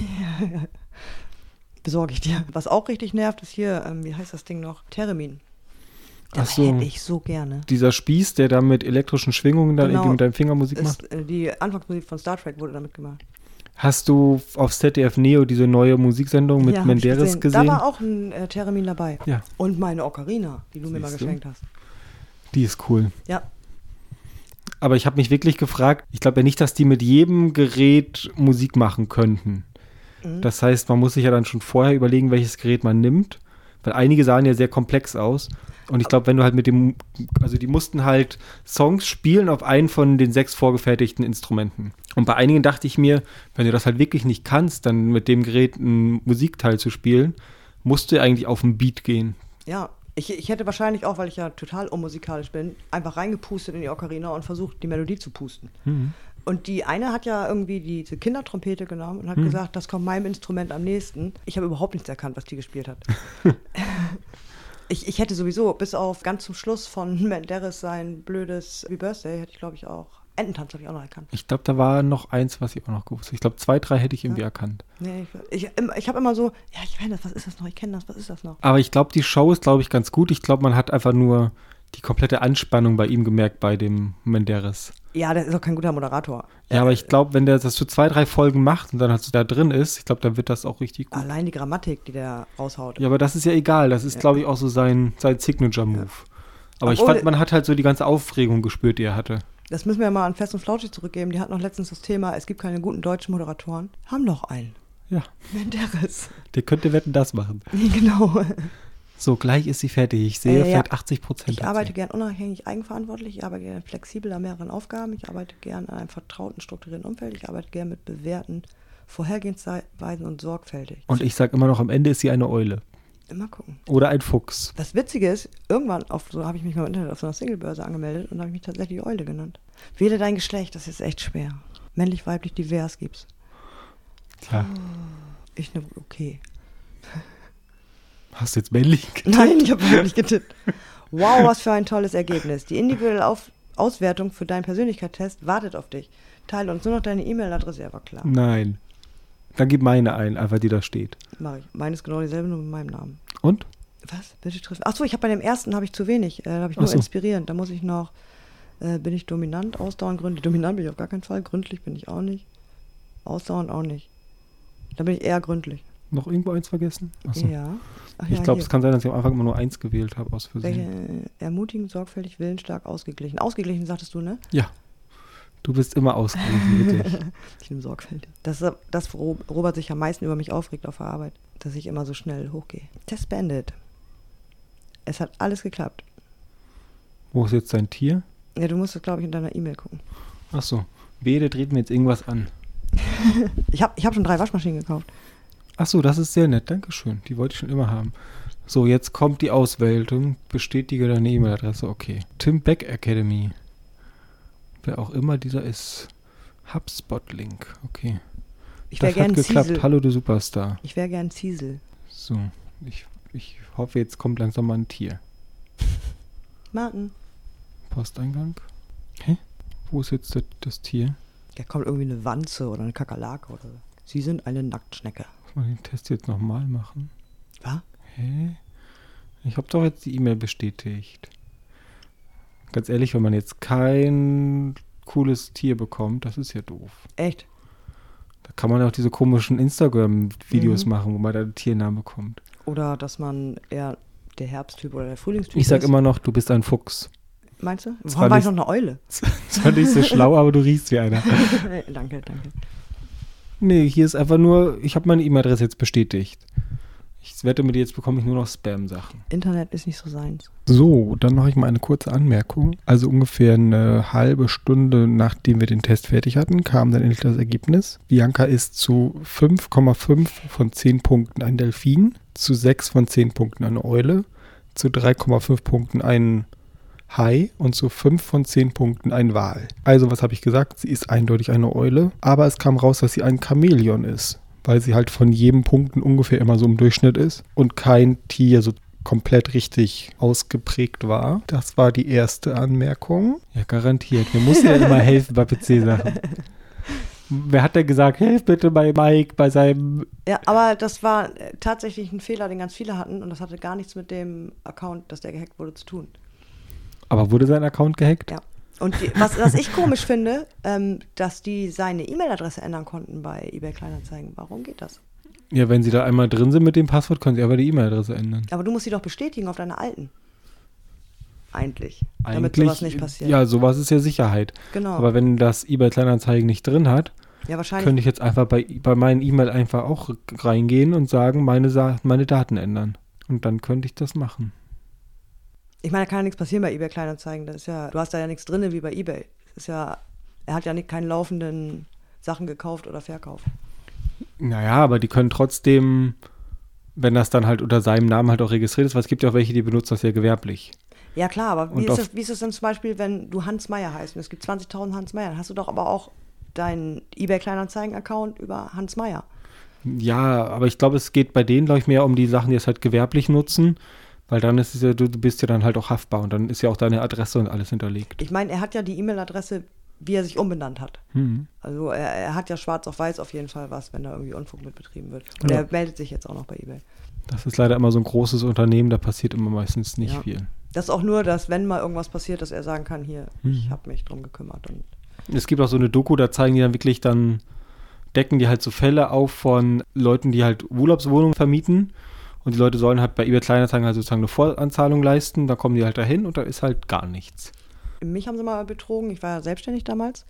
Besorge ich dir. Was auch richtig nervt, ist hier, ähm, wie heißt das Ding noch? Theremin. Das so. hätte ich so gerne. Dieser Spieß, der da mit elektrischen Schwingungen dann Genau. irgendwie mit deinem Finger Musik macht. Äh, die Anfangsmusik von Star Trek wurde damit gemacht. Hast du auf ZDF Neo diese neue Musiksendung mit Ja, Menderes gesehen? Da war auch ein äh, Theremin dabei. Ja. Und meine Ocarina, die du mir mal Siehst du? geschenkt hast. Die ist cool. Ja, Aber ich habe mich wirklich gefragt, ich glaube ja nicht, dass die mit jedem Gerät Musik machen könnten. Mhm. Das heißt, man muss sich ja dann schon vorher überlegen, welches Gerät man nimmt. Weil einige sahen ja sehr komplex aus. Und ich glaube, wenn du halt mit dem, also die mussten halt Songs spielen auf einen von den sechs vorgefertigten Instrumenten. Und bei einigen dachte ich mir, wenn du das halt wirklich nicht kannst, dann mit dem Gerät einen Musikteil zu spielen, musst du eigentlich auf den Beat gehen. ja. Ich, ich hätte wahrscheinlich auch, weil ich ja total unmusikalisch bin, einfach reingepustet in die Ocarina und versucht, die Melodie zu pusten. Mhm. Und die eine hat ja irgendwie diese Kindertrompete genommen und hat Hm. gesagt, das kommt meinem Instrument am nächsten. Ich habe überhaupt nichts erkannt, was die gespielt hat. ich, ich hätte sowieso, bis auf ganz zum Schluss von Menderes sein blödes Happy Birthday, hätte ich glaube ich auch. Ententanz habe ich auch noch erkannt. Ich glaube, da war noch eins, was ich auch noch gewusst habe. Ich glaube, zwei, drei hätte ich irgendwie erkannt. Nee, ich ich, ich habe immer so, ja, ich kenne das, was ist das noch? Ich kenne das, was ist das noch? Aber ich glaube, die Show ist, glaube ich, ganz gut. Ich glaube, man hat einfach nur die komplette Anspannung bei ihm gemerkt, bei dem Menderes. Ja, der ist auch kein guter Moderator. Ja, aber ich glaube, wenn der das so zwei, drei Folgen macht und dann halt so da drin ist, ich glaube, dann wird das auch richtig gut. Allein die Grammatik, die der raushaut. Ja, aber das ist ja egal. Das ist, Ja. glaube ich, auch so sein, sein Signature-Move. Aber ich Obwohl- fand, man hat halt so die ganze Aufregung gespürt, die er hatte. Das müssen wir mal an Fest und Flauschig zurückgeben. Die hat noch letztens das Thema, es gibt keine guten deutschen Moderatoren. Haben doch einen. Ja, Menderes. der könnte wetten das machen. genau. So, gleich ist sie fertig. Ich sehe Ja, ja. vielleicht 80 Prozent. Ich arbeite gern unabhängig eigenverantwortlich, ich arbeite gerne flexibel an mehreren Aufgaben, ich arbeite gern an einem vertrauten, strukturierten Umfeld, ich arbeite gern mit bewährten Vorhergehensweisen und sorgfältig. Und ich sage immer noch, am Ende ist sie eine Eule. Immer gucken. Oder ein Fuchs. Das Witzige ist, irgendwann auf so habe ich mich mal im Internet auf so einer Singlebörse angemeldet und habe mich tatsächlich Eule genannt. Wähle dein Geschlecht, das ist echt schwer. Männlich, weiblich, divers gibt's. Tja, Ich ne, okay. Hast du jetzt männlich getippt? Nein, ich habe wirklich getippt. Wow, was für ein tolles Ergebnis. Die individuelle Auf Auswertung für deinen Persönlichkeitstest wartet auf dich. Teile uns nur noch deine E-Mail-Adresse, war klar. Nein. Dann gib meine ein, einfach die da steht. Mach ich. Meine ist genau dieselbe, nur mit meinem Namen. Und? Was? Bitte trifft. Achso, ich habe bei dem ersten habe ich zu wenig. Äh, da habe ich nur so. inspirierend. Da muss ich noch. Äh, bin ich dominant, ausdauernd, gründlich? Dominant bin ich auf gar keinen Fall. Gründlich bin ich auch nicht. Ausdauernd auch nicht. Da bin ich eher gründlich. Noch irgendwo eins vergessen? Achso. Ja. Ach ich ja, glaube, es kann sein, dass ich am Anfang immer nur eins gewählt habe, aus Versehen. äh, ermutigend, sorgfältig, willensstark, ausgeglichen. Ausgeglichen sagtest du, ne? Ja. Du bist immer ausgeglichen, wirklich. Ich nehme sorgfältig. Das ist das, wo Robert sich am meisten über mich aufregt auf der Arbeit, dass ich immer so schnell hochgehe. Test beendet. Es hat alles geklappt. Wo ist jetzt dein Tier? Ja, du musst, glaube ich, in deiner E-Mail gucken. Achso. Wehe, dreht mir jetzt irgendwas an. Ich habe ich hab schon drei Waschmaschinen gekauft. Achso, das ist sehr nett. Dankeschön. Die wollte ich schon immer haben. So, jetzt kommt die Auswählung. Bestätige deine E-Mail-Adresse. Okay. Tim Beck Academy. Wer auch immer dieser ist. HubSpot-Link. Okay. Ich wäre das hat gern geklappt. Ziesel. Hallo, du Superstar. Ich wäre gern Ziesel. So. Ich, ich hoffe, jetzt kommt langsam mal ein Tier. Martin. Posteingang. Hä? Wo ist jetzt das, das Tier? Da kommt irgendwie eine Wanze oder eine Kakerlake oder so. Sie sind eine Nacktschnecke. Muss den Test jetzt nochmal machen? Was? Hä? Ich habe doch jetzt die E-Mail bestätigt. Ganz ehrlich, wenn man jetzt kein cooles Tier bekommt, das ist ja doof. Echt? Da kann man auch diese komischen Instagram-Videos Mhm. machen, wo man da den Tiernamen bekommt. Oder dass man eher der Herbsttyp oder der Frühlingstyp Ich sag ist. immer noch, du bist ein Fuchs. Meinst du? Warum war ich noch eine Eule? Zwar nicht so schlau, aber du riechst wie einer. danke, danke. Nee, hier ist einfach nur, ich habe meine E-Mail-Adresse jetzt bestätigt. Ich wette mit dir, jetzt bekomme ich nur noch Spam-Sachen. Internet ist nicht so seins. So, dann mache ich mal eine kurze Anmerkung. Also ungefähr eine halbe Stunde nachdem wir den Test fertig hatten, kam dann endlich das Ergebnis. Bianca ist zu 5,5 von 10 Punkten ein Delfin, zu 6 von 10 Punkten eine Eule, zu 3,5 Punkten ein Hai und zu 5 von 10 Punkten ein Wal. Also was habe ich gesagt? Sie ist eindeutig eine Eule, aber es kam raus, dass sie ein Chamäleon ist, weil sie halt von jedem Punkten ungefähr immer so im Durchschnitt ist und kein Tier so komplett richtig ausgeprägt war. Das war die erste Anmerkung. Ja, garantiert. Mir muss ja immer helfen bei PC-Sachen. Wer hat denn gesagt, helf bitte bei Mike bei seinem. Ja, aber das war tatsächlich ein Fehler, den ganz viele hatten und das hatte gar nichts mit dem Account, dass der gehackt wurde, zu tun. Aber wurde sein Account gehackt? Ja. Und die, was, was ich komisch finde, ähm, dass die seine E-Mail-Adresse ändern konnten bei eBay Kleinanzeigen. Warum geht das? Ja, wenn sie da einmal drin sind mit dem Passwort, können sie aber die E-Mail-Adresse ändern. Aber du musst sie doch bestätigen auf deine alten. Eigentlich. damit sowas nicht passiert. Ja, sowas ist ja Sicherheit. genau. Aber wenn das eBay Kleinanzeigen nicht drin hat, ja, könnte ich jetzt einfach bei, bei meinen E-Mail einfach auch reingehen und sagen, meine, meine Daten ändern. Und dann könnte ich das machen. Ich meine, da kann ja nichts passieren bei eBay Kleinanzeigen. Das ist ja, du hast da ja nichts drin wie bei eBay. Das ist ja, er hat ja nicht, keine laufenden Sachen gekauft oder verkauft. Naja, aber die können trotzdem, wenn das dann halt unter seinem Namen halt auch registriert ist, weil es gibt ja auch welche, die benutzen das ja gewerblich. Ja klar, aber wie ist, das, wie ist es denn zum Beispiel, wenn du Hans Meier heißt und es gibt 20.000 Hans Meier, dann hast du doch aber auch deinen eBay Kleinanzeigen-Account über Hans Meier. Ja, aber ich glaube, es geht bei denen, glaube ich, mehr um die Sachen, die es halt gewerblich nutzen, weil dann ist es ja, du, du bist ja dann halt auch haftbar und dann ist ja auch deine Adresse und alles hinterlegt. Ich meine, er hat ja die E-Mail-Adresse, wie er sich umbenannt hat. Hm. Also er, er hat ja schwarz auf weiß auf jeden Fall was, wenn da irgendwie Unfug mit betrieben wird. Und Ja. er meldet sich jetzt auch noch bei eBay. Das ist leider immer so ein großes Unternehmen, da passiert immer meistens nicht Ja. viel. Das ist auch nur, dass wenn mal irgendwas passiert, dass er sagen kann, hier, ich Mhm. habe mich drum gekümmert. Und Es gibt auch so eine Doku, da zeigen die dann wirklich dann, decken die halt so Fälle auf von Leuten, die halt Urlaubswohnungen vermieten. Und die Leute sollen halt bei eBay Kleinanzeigen halt sozusagen eine Voranzahlung leisten. Da kommen die halt dahin und da ist halt gar nichts. mich haben sie mal betrogen, ich war ja selbstständig damals.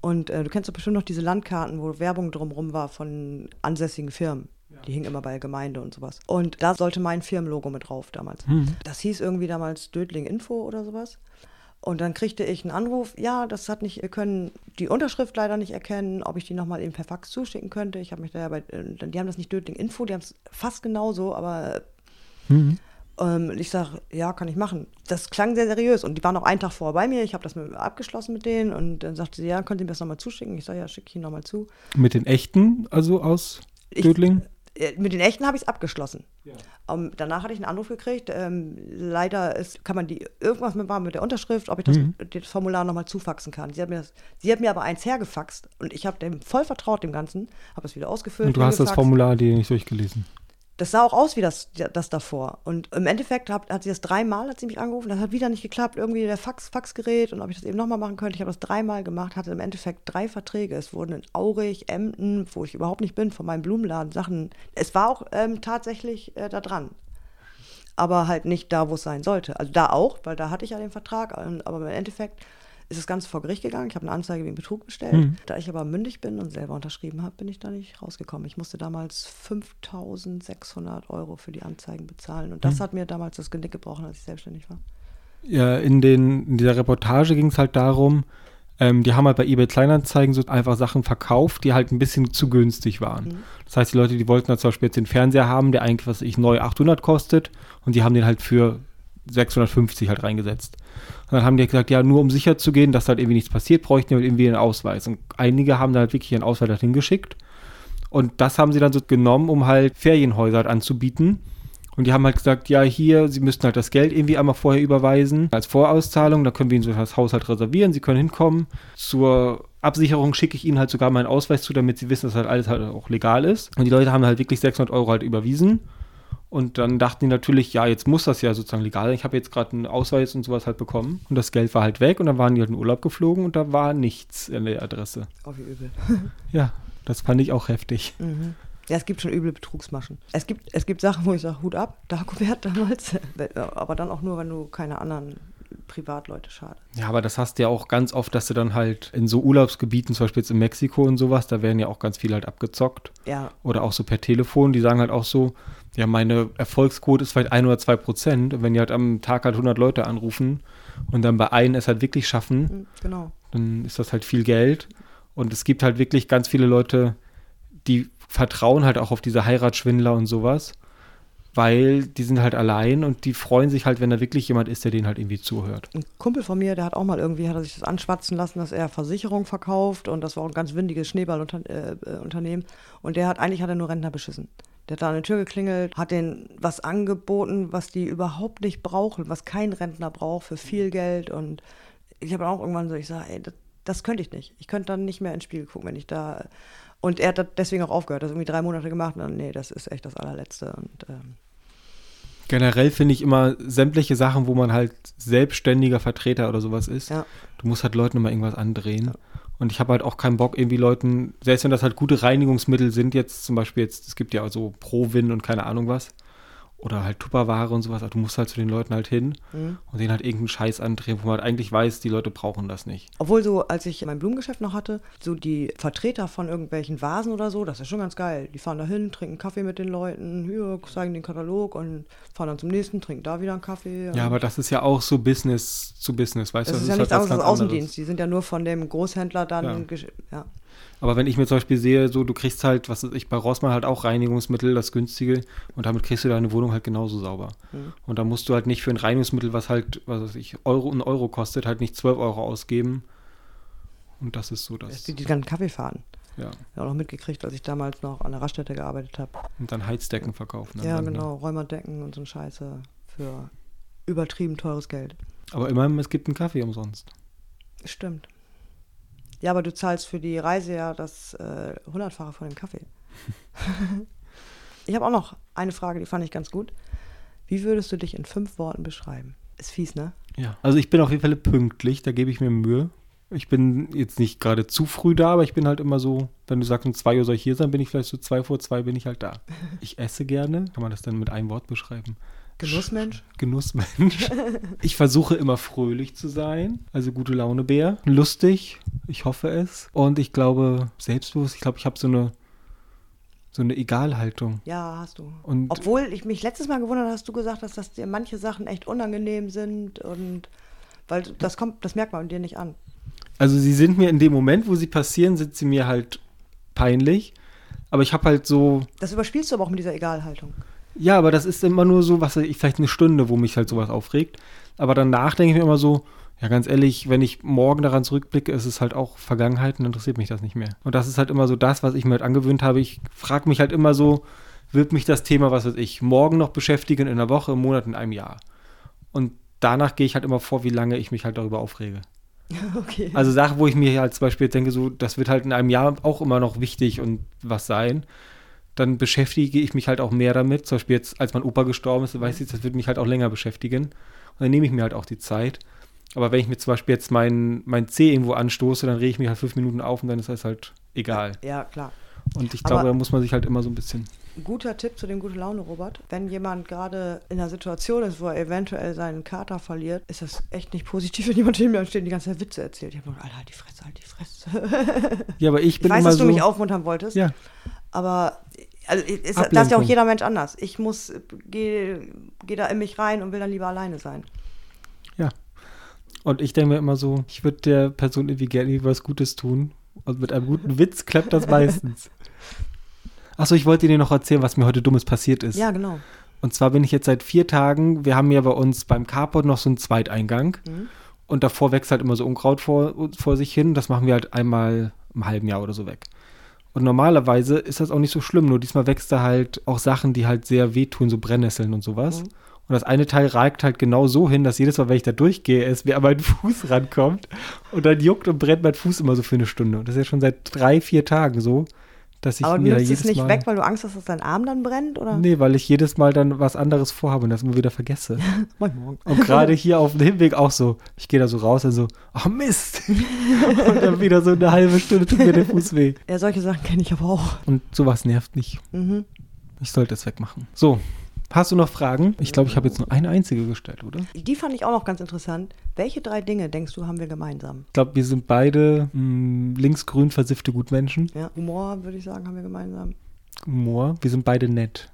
Und äh, du kennst doch bestimmt noch diese Landkarten, wo Werbung drumrum war von ansässigen Firmen. Die hingen immer bei der Gemeinde und sowas. Und da sollte mein Firmenlogo mit drauf damals. Hm. Das hieß irgendwie damals Dödling Info oder sowas. Und dann kriegte ich einen Anruf, ja, das hat nicht, wir können die Unterschrift leider nicht erkennen, ob ich die nochmal eben per Fax zuschicken könnte. Ich habe mich da ja bei, äh, die haben das nicht Dödling Info, die haben es fast genauso, aber Mhm. Ähm, ich sage, ja, kann ich machen. Das klang sehr seriös und die waren auch einen Tag vorher bei mir. Ich habe das mit, abgeschlossen mit denen und dann sagte sie, ja, können Sie mir das nochmal zuschicken? Ich sage, ja, schicke ich Ihnen nochmal zu. Mit den echten, also aus Ich- Dödling? Äh, Mit den echten habe ich es abgeschlossen. Ähm, danach hatte ich einen Anruf gekriegt. Ähm, leider ist, kann man die irgendwas mit, war mit der Unterschrift, ob ich das, Mhm. das Formular nochmal zufaxen kann. Sie hat, mir das, sie hat mir aber eins hergefaxt und ich habe dem voll vertraut, dem Ganzen. Habe es wieder ausgefüllt. Und du hast das hingefaxt. Formular dir nicht durchgelesen. Das sah auch aus wie das, das davor. Und im Endeffekt hat, hat sie das dreimal, hat sie mich angerufen, das hat wieder nicht geklappt. Irgendwie der Fax, Faxgerät und ob ich das eben nochmal machen könnte. Ich habe das dreimal gemacht, hatte im Endeffekt drei Verträge. Es wurden in Aurich, Emden, wo ich überhaupt nicht bin, von meinem Blumenladen Sachen. Es war auch ähm, tatsächlich äh, da dran. Aber halt nicht da, wo es sein sollte. Also da auch, weil da hatte ich ja den Vertrag. Aber im Endeffekt ist das Ganze vor Gericht gegangen. Ich habe eine Anzeige wegen Betrug gestellt. Da ich aber mündig bin und selber unterschrieben habe, bin ich da nicht rausgekommen. Ich musste damals 5600 Euro für die Anzeigen bezahlen. Und das hat mir damals das Genick gebrochen, als ich selbstständig war. Ja, in, den, in dieser Reportage ging es halt darum, ähm, die haben halt bei eBay Kleinanzeigen so einfach Sachen verkauft, die halt ein bisschen zu günstig waren. Das heißt, die Leute, die wollten halt zum Beispiel jetzt den Fernseher haben, der eigentlich, was ich, neu 800 kostet und die haben den halt für 650 halt reingesetzt. Und dann haben die gesagt, ja, nur um sicher zu gehen, dass halt irgendwie nichts passiert, bräuchten die halt irgendwie einen Ausweis. Und einige haben da halt wirklich ihren Ausweis dorthin geschickt. Und das haben sie dann so genommen, um halt Ferienhäuser halt anzubieten. Und die haben halt gesagt, ja, hier, sie müssten halt das Geld irgendwie einmal vorher überweisen als Vorauszahlung. Da können wir ihnen so das Haus halt reservieren. Sie können hinkommen. Zur Absicherung schicke ich ihnen halt sogar meinen Ausweis zu, damit sie wissen, dass halt alles halt auch legal ist. Und die Leute haben halt wirklich 600 Euro halt überwiesen. Und dann dachten die natürlich, ja, jetzt muss das ja sozusagen legal sein. Ich habe jetzt gerade einen Ausweis und sowas halt bekommen. Und das Geld war halt weg. Und dann waren die halt in Urlaub geflogen und da war nichts in der Adresse. Oh, wie übel. Ja, das fand ich auch heftig. Mhm. Ja, es gibt schon üble Betrugsmaschen. Es gibt, es gibt Sachen, wo ich sage, Hut ab, Dagobert damals. Aber dann auch nur, wenn du keine anderen Privatleute schadest. Ja, aber das hast du ja auch ganz oft, dass du dann halt in so Urlaubsgebieten, zum Beispiel jetzt in Mexiko und sowas, da werden ja auch ganz viele halt abgezockt. Ja, Oder auch so per Telefon, die sagen halt auch so, ja, meine Erfolgsquote ist vielleicht ein oder zwei Prozent. Und wenn die halt am Tag halt 100 Leute anrufen und dann bei einem es halt wirklich schaffen, mhm, genau. dann ist das halt viel Geld. Und es gibt halt wirklich ganz viele Leute, die vertrauen halt auch auf diese Heiratsschwindler und sowas, weil die sind halt allein und die freuen sich halt, wenn da wirklich jemand ist, der denen halt irgendwie zuhört. Ein Kumpel von mir, der hat auch mal irgendwie, hat er sich das anschwatzen lassen, dass er Versicherung verkauft und das war auch ein ganz windiges Schneeballunternehmen. Äh, Unternehmen. und der hat, eigentlich hat er nur Rentner beschissen. Der hat da an der Tür geklingelt, hat denen was angeboten, was die überhaupt nicht brauchen, was kein Rentner braucht, für viel Geld. Und ich habe auch irgendwann so, ich sage, ey, das, das könnte ich nicht. Ich könnte dann nicht mehr ins Spiel gucken, wenn ich da. Und er hat deswegen auch aufgehört, das irgendwie drei Monate gemacht und dann, nee, das ist echt das allerletzte. Und ähm, Generell finde ich immer sämtliche Sachen, wo man halt selbstständiger Vertreter oder sowas ist. ja. Du musst halt Leuten immer irgendwas andrehen. Und ich habe halt auch keinen Bock, irgendwie Leuten, selbst wenn das halt gute Reinigungsmittel sind, jetzt zum Beispiel jetzt, es gibt ja so Provin und keine Ahnung was. Oder halt Tupperware und sowas, aber du musst halt zu den Leuten halt hin Mhm. und denen halt irgendeinen Scheiß andrehen, wo man halt eigentlich weiß, die Leute brauchen das nicht. Obwohl so, als ich mein Blumengeschäft noch hatte, so die Vertreter von irgendwelchen Vasen oder so, das ist schon ganz geil. Die fahren da hin, trinken Kaffee mit den Leuten, hier, zeigen den Katalog und fahren dann zum nächsten, trinken da wieder einen Kaffee. Ja, aber das ist ja auch so Business zu Business, weißt das du? ist ja halt nichts was anderes als ganz anderes. Außendienst. Die sind ja nur von dem Großhändler dann. Ja. Aber wenn ich mir zum Beispiel sehe, so du kriegst halt, was ich, bei Rossmann halt auch Reinigungsmittel, das günstige, und damit kriegst du deine Wohnung halt genauso sauber. Mhm. Und da musst du halt nicht für ein Reinigungsmittel, was halt, was weiß ich, Euro, ein Euro kostet, halt nicht 12 Euro ausgeben. Und das ist so das. Die, die ganzen Kaffeefahrten. Ja. Ja, auch noch mitgekriegt, als ich damals noch an der Raststätte gearbeitet habe. Und dann Heizdecken verkaufen. Ja, dann, ne? genau. Räumerdecken und so ein Scheiße für übertrieben teures Geld. Aber immerhin, es gibt einen Kaffee umsonst. Stimmt. Ja, aber du zahlst für die Reise ja das äh, hundertfache von dem Kaffee. ich habe auch noch eine Frage, die fand ich ganz gut. Wie würdest du dich in fünf Worten beschreiben? Ist fies, ne? Ja. Also ich bin auf jeden Fall pünktlich, da gebe ich mir Mühe. Ich bin jetzt nicht gerade zu früh da, aber ich bin halt immer so, wenn du sagst, um zwei Uhr soll ich hier sein, bin ich vielleicht so zwei vor zwei, bin ich halt da. Ich esse gerne. Kann man das dann mit einem Wort beschreiben? Genussmensch? Genussmensch. Ich versuche immer fröhlich zu sein, also gute Laune Bär. Lustig, ich hoffe es. Und ich glaube, selbstbewusst, ich glaube, ich habe so eine, so eine Egalhaltung. Ja, hast du. Und Obwohl ich mich letztes Mal gewundert habe, hast du gesagt hast, dass dir manche Sachen echt unangenehm sind und weil das kommt, das merkt man dir nicht an. Also sie sind mir in dem Moment, wo sie passieren, sind sie mir halt peinlich. Aber ich habe halt so, Das überspielst du aber auch mit dieser Egalhaltung. Ja, aber das ist immer nur so, was ich, vielleicht eine Stunde, wo mich halt sowas aufregt. Aber danach denke ich mir immer so, ja, ganz ehrlich, wenn ich morgen daran zurückblicke, ist es halt auch Vergangenheit und interessiert mich das nicht mehr. Und das ist halt immer so das, was ich mir halt angewöhnt habe. Ich frage mich halt immer so, wird mich das Thema, was weiß ich, morgen noch beschäftigen, in einer Woche, im Monat, in einem Jahr? Und danach gehe ich halt immer vor, wie lange ich mich halt darüber aufrege. Okay. Also Sachen, wo ich mir halt zum Beispiel denke, so, das wird halt in einem Jahr auch immer noch wichtig und was sein. Dann beschäftige ich mich halt auch mehr damit. Zum Beispiel jetzt, als mein Opa gestorben ist, weiß ich, das wird mich halt auch länger beschäftigen. Und dann nehme ich mir halt auch die Zeit. Aber wenn ich mir zum Beispiel jetzt mein, mein C irgendwo anstoße, dann rege ich mich halt fünf Minuten auf und dann ist das halt egal. ja, klar. Und ich Aber- glaube, da muss man sich halt immer so ein bisschen. Guter Tipp zu dem gute Laune, Robert. Wenn jemand gerade in einer Situation ist, wo er eventuell seinen Kater verliert, ist das echt nicht positiv, wenn jemand neben mir steht und die ganze Zeit Witze erzählt. Ich habe nur, Alter, halt die Fresse, halt die Fresse. Ja, aber ich Ich bin weiß, immer dass du so. mich aufmuntern wolltest, ja, aber also, ist, das ist ja auch jeder Mensch anders. Ich muss, gehe geh da in mich rein und will dann lieber alleine sein. ja. Und ich denke mir immer so, ich würde der Person irgendwie gerne was Gutes tun. Und mit einem guten Witz klappt das meistens. Achso, ich wollte dir noch erzählen, was mir heute Dummes passiert ist. Ja, genau. Und zwar bin ich jetzt seit vier Tagen, wir haben ja bei uns beim Carport noch so einen Zweiteingang. Mhm. Und davor wächst halt immer so Unkraut vor, vor sich hin. Das machen wir halt einmal im halben Jahr oder so weg. Und normalerweise ist das auch nicht so schlimm, nur diesmal wächst da halt auch Sachen, die halt sehr wehtun, so Brennnesseln und sowas. Mhm. Und das eine Teil ragt halt genau so hin, dass jedes Mal, wenn ich da durchgehe, es mir an meinen Fuß rankommt. Und dann juckt und brennt mein Fuß immer so für eine Stunde. Und das ist ja schon seit drei, vier Tagen so, dass ich Aber du mir nimmst jedes es nicht Mal. weg, weil du Angst hast, dass dein Arm dann brennt? Oder? Nee, weil ich jedes Mal dann was anderes vorhabe und das immer wieder vergesse. Morgen. Und gerade hier auf dem Hinweg auch so. Ich gehe da so raus und so, oh Mist. und dann wieder so eine halbe Stunde tut mir der Fuß weh. Ja, solche Sachen kenne ich aber auch. Und sowas nervt mich. Mhm. Ich sollte es wegmachen. So, hast du noch Fragen? Ich glaube, ich habe jetzt nur eine einzige gestellt, oder? Die fand ich auch noch ganz interessant. Welche drei Dinge, denkst du, haben wir gemeinsam? Ich glaube, wir sind beide mh, linksgrün versiffte Gutmenschen. Ja, Humor, würde ich sagen, haben wir gemeinsam. Humor. Wir sind beide nett.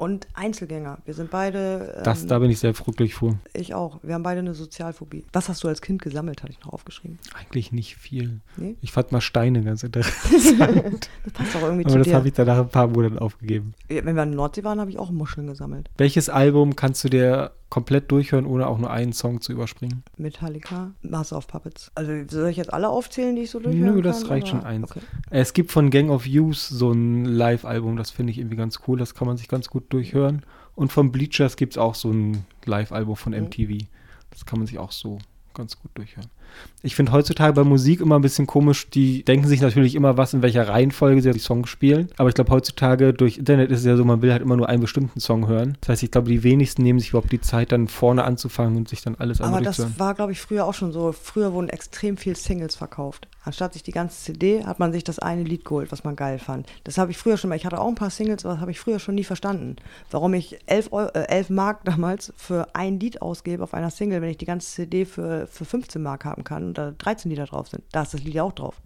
Und Einzelgänger. Wir sind beide. Ähm, Das, da bin ich sehr glücklich vor. Ich auch. Wir haben beide eine Sozialphobie. Was hast du als Kind gesammelt, hatte ich noch aufgeschrieben. Eigentlich nicht viel. Nee? Ich fand mal Steine ganz interessant. Das passt auch irgendwie Aber zu das habe ich dann nach ein paar Monaten aufgegeben. Wenn wir an der Nordsee waren, habe ich auch Muscheln gesammelt. Welches Album kannst du dir komplett durchhören, ohne auch nur einen Song zu überspringen? Metallica, Master of Puppets. Also soll ich jetzt alle aufzählen, die ich so durchhören Nö, das kann, reicht oder? schon eins. Okay. Es gibt von Gang of Youth so ein Live-Album, das finde ich irgendwie ganz cool, das kann man sich ganz gut durchhören. Und von Bleachers gibt es auch so ein Live-Album von Mhm. MTV. Das kann man sich auch so ganz gut durchhören. Ich finde heutzutage bei Musik immer ein bisschen komisch, die denken sich natürlich immer, was in welcher Reihenfolge sie die Songs spielen. Aber ich glaube, heutzutage durch Internet ist es ja so, man will halt immer nur einen bestimmten Song hören. Das heißt, ich glaube, die wenigsten nehmen sich überhaupt die Zeit, dann vorne anzufangen und sich dann alles Aber einmal das war, glaube ich, früher auch schon so. Früher wurden extrem viel Singles verkauft. Anstatt sich die ganze CD, hat man sich das eine Lied geholt, was man geil fand. Das habe ich früher schon mal. Ich hatte auch ein paar Singles, aber das habe ich früher schon nie verstanden. Warum ich 11, Eu äh, 11 Mark damals für ein Lied ausgebe auf einer Single, wenn ich die ganze CD für, für 15 Mark haben kann und da 13 Lieder drauf sind. Da ist das Lied ja auch drauf.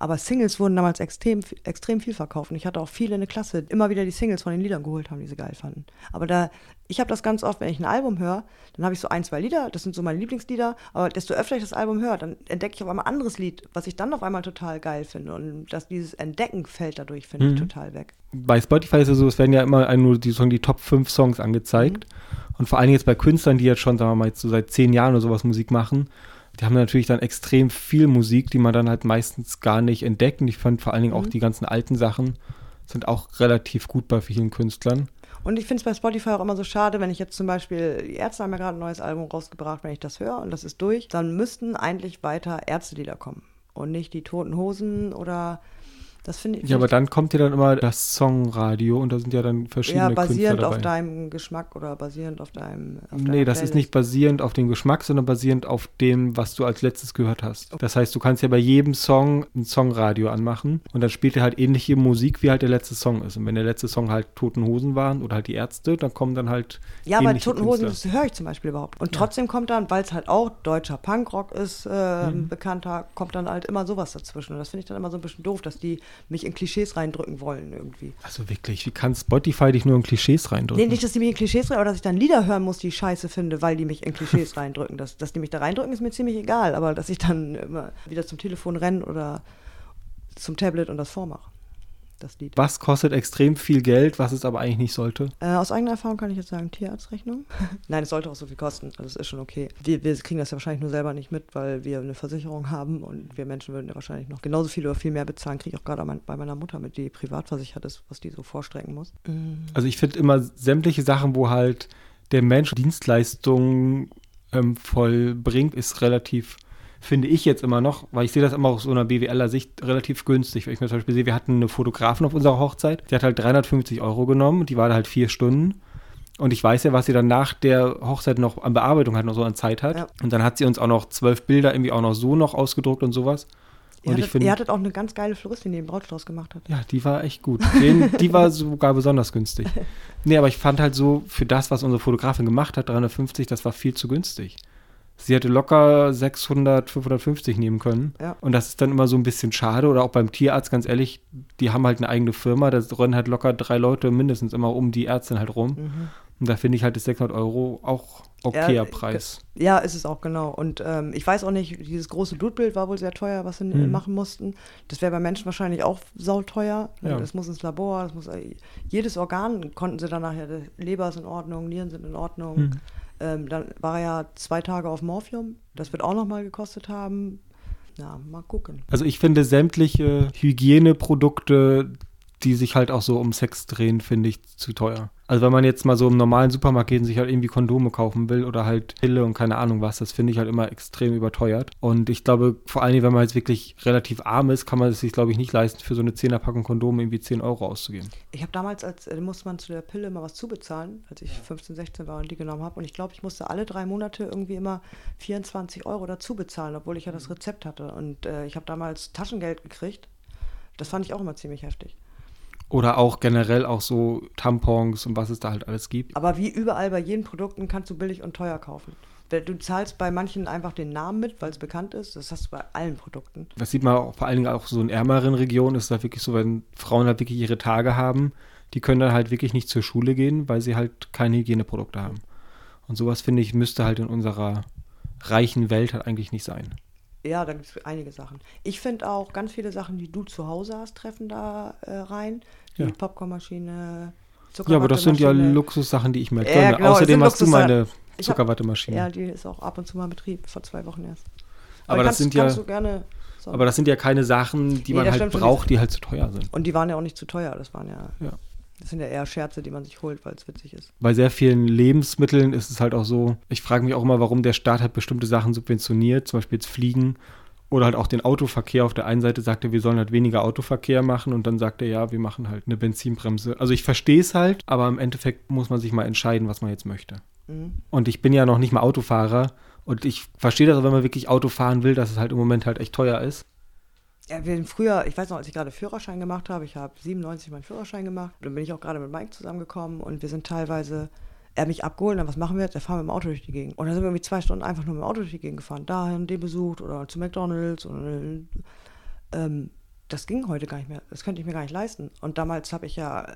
Aber Singles wurden damals extrem, extrem viel verkauft. Und ich hatte auch viele in der Klasse, die immer wieder die Singles von den Liedern geholt haben, die sie geil fanden. Aber da, ich habe das ganz oft, wenn ich ein Album höre, dann habe ich so ein, zwei Lieder, das sind so meine Lieblingslieder. Aber desto öfter ich das Album höre, dann entdecke ich auf einmal ein anderes Lied, was ich dann auf einmal total geil finde. Und das, dieses Entdecken fällt dadurch, finde ich, Mhm. total weg. bei Spotify ist es so, es werden ja immer nur die, die Top 5 Songs angezeigt. Und vor allem jetzt bei Künstlern, die jetzt schon, sagen wir mal, jetzt so seit zehn Jahren oder sowas Musik machen, die haben natürlich dann extrem viel Musik, die man dann halt meistens gar nicht entdeckt. Und ich fand vor allen Dingen auch die ganzen alten Sachen sind auch relativ gut bei vielen Künstlern. Und ich finde es bei Spotify auch immer so schade, wenn ich jetzt zum Beispiel, die Ärzte haben ja gerade ein neues Album rausgebracht, wenn ich das höre und das ist durch, dann müssten eigentlich weiter Ärztelieder kommen und nicht die Toten Hosen oder das finde ich. Ja, aber dann kommt ja dann immer das Songradio und da sind ja dann verschiedene ja, basierend auf deinem Geschmack oder basierend auf deinem. Auf Nee, das ist Playlist. nicht basierend auf dem Geschmack, sondern basierend auf dem, was du als letztes gehört hast. Das heißt, du kannst ja bei jedem Song ein Songradio anmachen und dann spielt er halt ähnliche Musik, wie halt der letzte Song ist. Und wenn der letzte Song halt Toten Hosen waren oder halt die Ärzte, dann kommen dann halt Ja, aber Toten Hosen, das höre ich zum Beispiel überhaupt. Und trotzdem kommt dann, weil es halt auch deutscher Punkrock ist, äh, Mhm. bekannter, kommt dann halt immer sowas dazwischen. Und das finde ich dann immer so ein bisschen doof, dass die mich in Klischees reindrücken wollen irgendwie. Also wirklich, wie kann Spotify dich nur in Klischees reindrücken? Nee, nicht, dass die mich in Klischees reindrücken, aber dass ich dann Lieder hören muss, die ich scheiße finde, weil die mich in Klischees reindrücken. Dass, dass die mich da reindrücken, ist mir ziemlich egal. Aber dass ich dann immer wieder zum Telefon renne oder zum Tablet und das vormache. Das Lied. Was kostet extrem viel Geld, was es aber eigentlich nicht sollte? Äh, aus eigener Erfahrung kann ich jetzt sagen, Tierarztrechnung. Nein, es sollte auch so viel kosten. Also es ist schon okay. Wir, wir kriegen das ja wahrscheinlich nur selber nicht mit, weil wir eine Versicherung haben und wir Menschen würden ja wahrscheinlich noch genauso viel oder viel mehr bezahlen. Kriege ich auch gerade mein, bei meiner Mutter mit, die privat versichert ist, was die so vorstrecken muss. Mhm. Also ich finde immer sämtliche Sachen, wo halt der Mensch Dienstleistungen ähm, vollbringt, ist relativ finde ich jetzt immer noch, weil ich sehe das immer aus so einer BWLer Sicht relativ günstig. Weil ich mir zum Beispiel sehe, wir hatten eine Fotografin auf unserer Hochzeit, die hat halt 350 Euro genommen, die war da halt vier Stunden. Und ich weiß ja, was sie dann nach der Hochzeit noch an Bearbeitung halt noch so an Zeit hat. Ja. Und dann hat sie uns auch noch zwölf Bilder irgendwie auch noch so noch ausgedruckt und sowas. Und ihr, hattet, ich find, ihr hattet auch eine ganz geile Floristin, die den Brautstrauß gemacht hat. Ja, die war echt gut. Den, die war sogar besonders günstig. Nee, aber ich fand halt so, für das, was unsere Fotografin gemacht hat, 350, das war viel zu günstig. Sie hätte locker 600, 550 nehmen können. Ja. Und das ist dann immer so ein bisschen schade. Oder auch beim Tierarzt, ganz ehrlich, die haben halt eine eigene Firma. Da rennen halt locker drei Leute mindestens immer um die Ärztin halt rum. Mhm. Und da finde ich halt das 600 Euro auch okayer ja, Preis. Ja, ist es auch, genau. Und ähm, ich weiß auch nicht, dieses große Blutbild war wohl sehr teuer, was sie mhm. machen mussten. Das wäre bei Menschen wahrscheinlich auch sauteuer. Ja. Das muss ins Labor, das muss, äh, jedes Organ konnten sie dann nachher, Leber ist in Ordnung, Nieren sind in Ordnung. Mhm. Ähm, dann war er ja zwei Tage auf Morphium. Das wird auch nochmal gekostet haben. Ja, mal gucken. Also ich finde sämtliche Hygieneprodukte, die sich halt auch so um Sex drehen, finde ich zu teuer. Also wenn man jetzt mal so im normalen Supermarkt geht und sich halt irgendwie Kondome kaufen will oder halt Pille und keine Ahnung was, das finde ich halt immer extrem überteuert. Und ich glaube, vor allen Dingen, wenn man jetzt wirklich relativ arm ist, kann man es sich, glaube ich, nicht leisten, für so eine 10er-Packung Kondome irgendwie 10 Euro auszugeben. Ich habe damals, als äh, musste man zu der Pille immer was zubezahlen, als ich 15, 16 war und die genommen habe. Und ich glaube, ich musste alle drei Monate irgendwie immer 24 Euro dazu bezahlen, obwohl ich ja das Rezept hatte. Und äh, ich habe damals Taschengeld gekriegt. Das fand ich auch immer ziemlich heftig. Oder auch generell auch so Tampons und was es da halt alles gibt. Aber wie überall bei jedem Produkten kannst du billig und teuer kaufen. Du zahlst bei manchen einfach den Namen mit, weil es bekannt ist. Das hast du bei allen Produkten. Das sieht man auch, vor allen Dingen auch so in ärmeren Regionen. Ist da wirklich so, wenn Frauen halt wirklich ihre Tage haben, die können dann halt wirklich nicht zur Schule gehen, weil sie halt keine Hygieneprodukte haben. Und sowas, finde ich, müsste halt in unserer reichen Welt halt eigentlich nicht sein. Ja, da gibt es einige Sachen. Ich finde auch ganz viele Sachen, die du zu Hause hast, treffen da äh, rein. Die ja. Popcornmaschine, Ja, aber das sind ja Luxussachen, die ich mir ja, Genau, Außerdem hast du meine Zuckerwattemaschine. Ja, die ist auch ab und zu mal in Betrieb, vor zwei Wochen erst. Aber, aber das kannst, sind ja. Gerne, so. Aber das sind ja keine Sachen, die nee, man halt braucht, die halt zu teuer sind. Und die waren ja auch nicht zu teuer. Das waren ja. ja. Das sind ja eher Scherze, die man sich holt, weil es witzig ist. Bei sehr vielen Lebensmitteln ist es halt auch so, ich frage mich auch immer, warum der Staat halt bestimmte Sachen subventioniert, zum Beispiel jetzt Fliegen oder halt auch den Autoverkehr. Auf der einen Seite sagt er, wir sollen halt weniger Autoverkehr machen und dann sagt er, ja, wir machen halt eine Benzinbremse. Also ich verstehe es halt, aber im Endeffekt muss man sich mal entscheiden, was man jetzt möchte. Mhm. Und ich bin ja noch nicht mal Autofahrer und ich verstehe das wenn man wirklich Auto fahren will, dass es halt im Moment halt echt teuer ist. Ja, wir früher, ich weiß noch, als ich gerade Führerschein gemacht habe, ich habe 97 meinen Führerschein gemacht, dann bin ich auch gerade mit Mike zusammengekommen und wir sind teilweise, er hat mich abgeholt, dann was machen wir jetzt? Er fahren mit dem Auto durch die Gegend. Und dann sind wir irgendwie zwei Stunden einfach nur mit dem Auto durch die Gegend gefahren, dahin, den besucht oder zu McDonalds und ähm, das ging heute gar nicht mehr. Das könnte ich mir gar nicht leisten. Und damals habe ich ja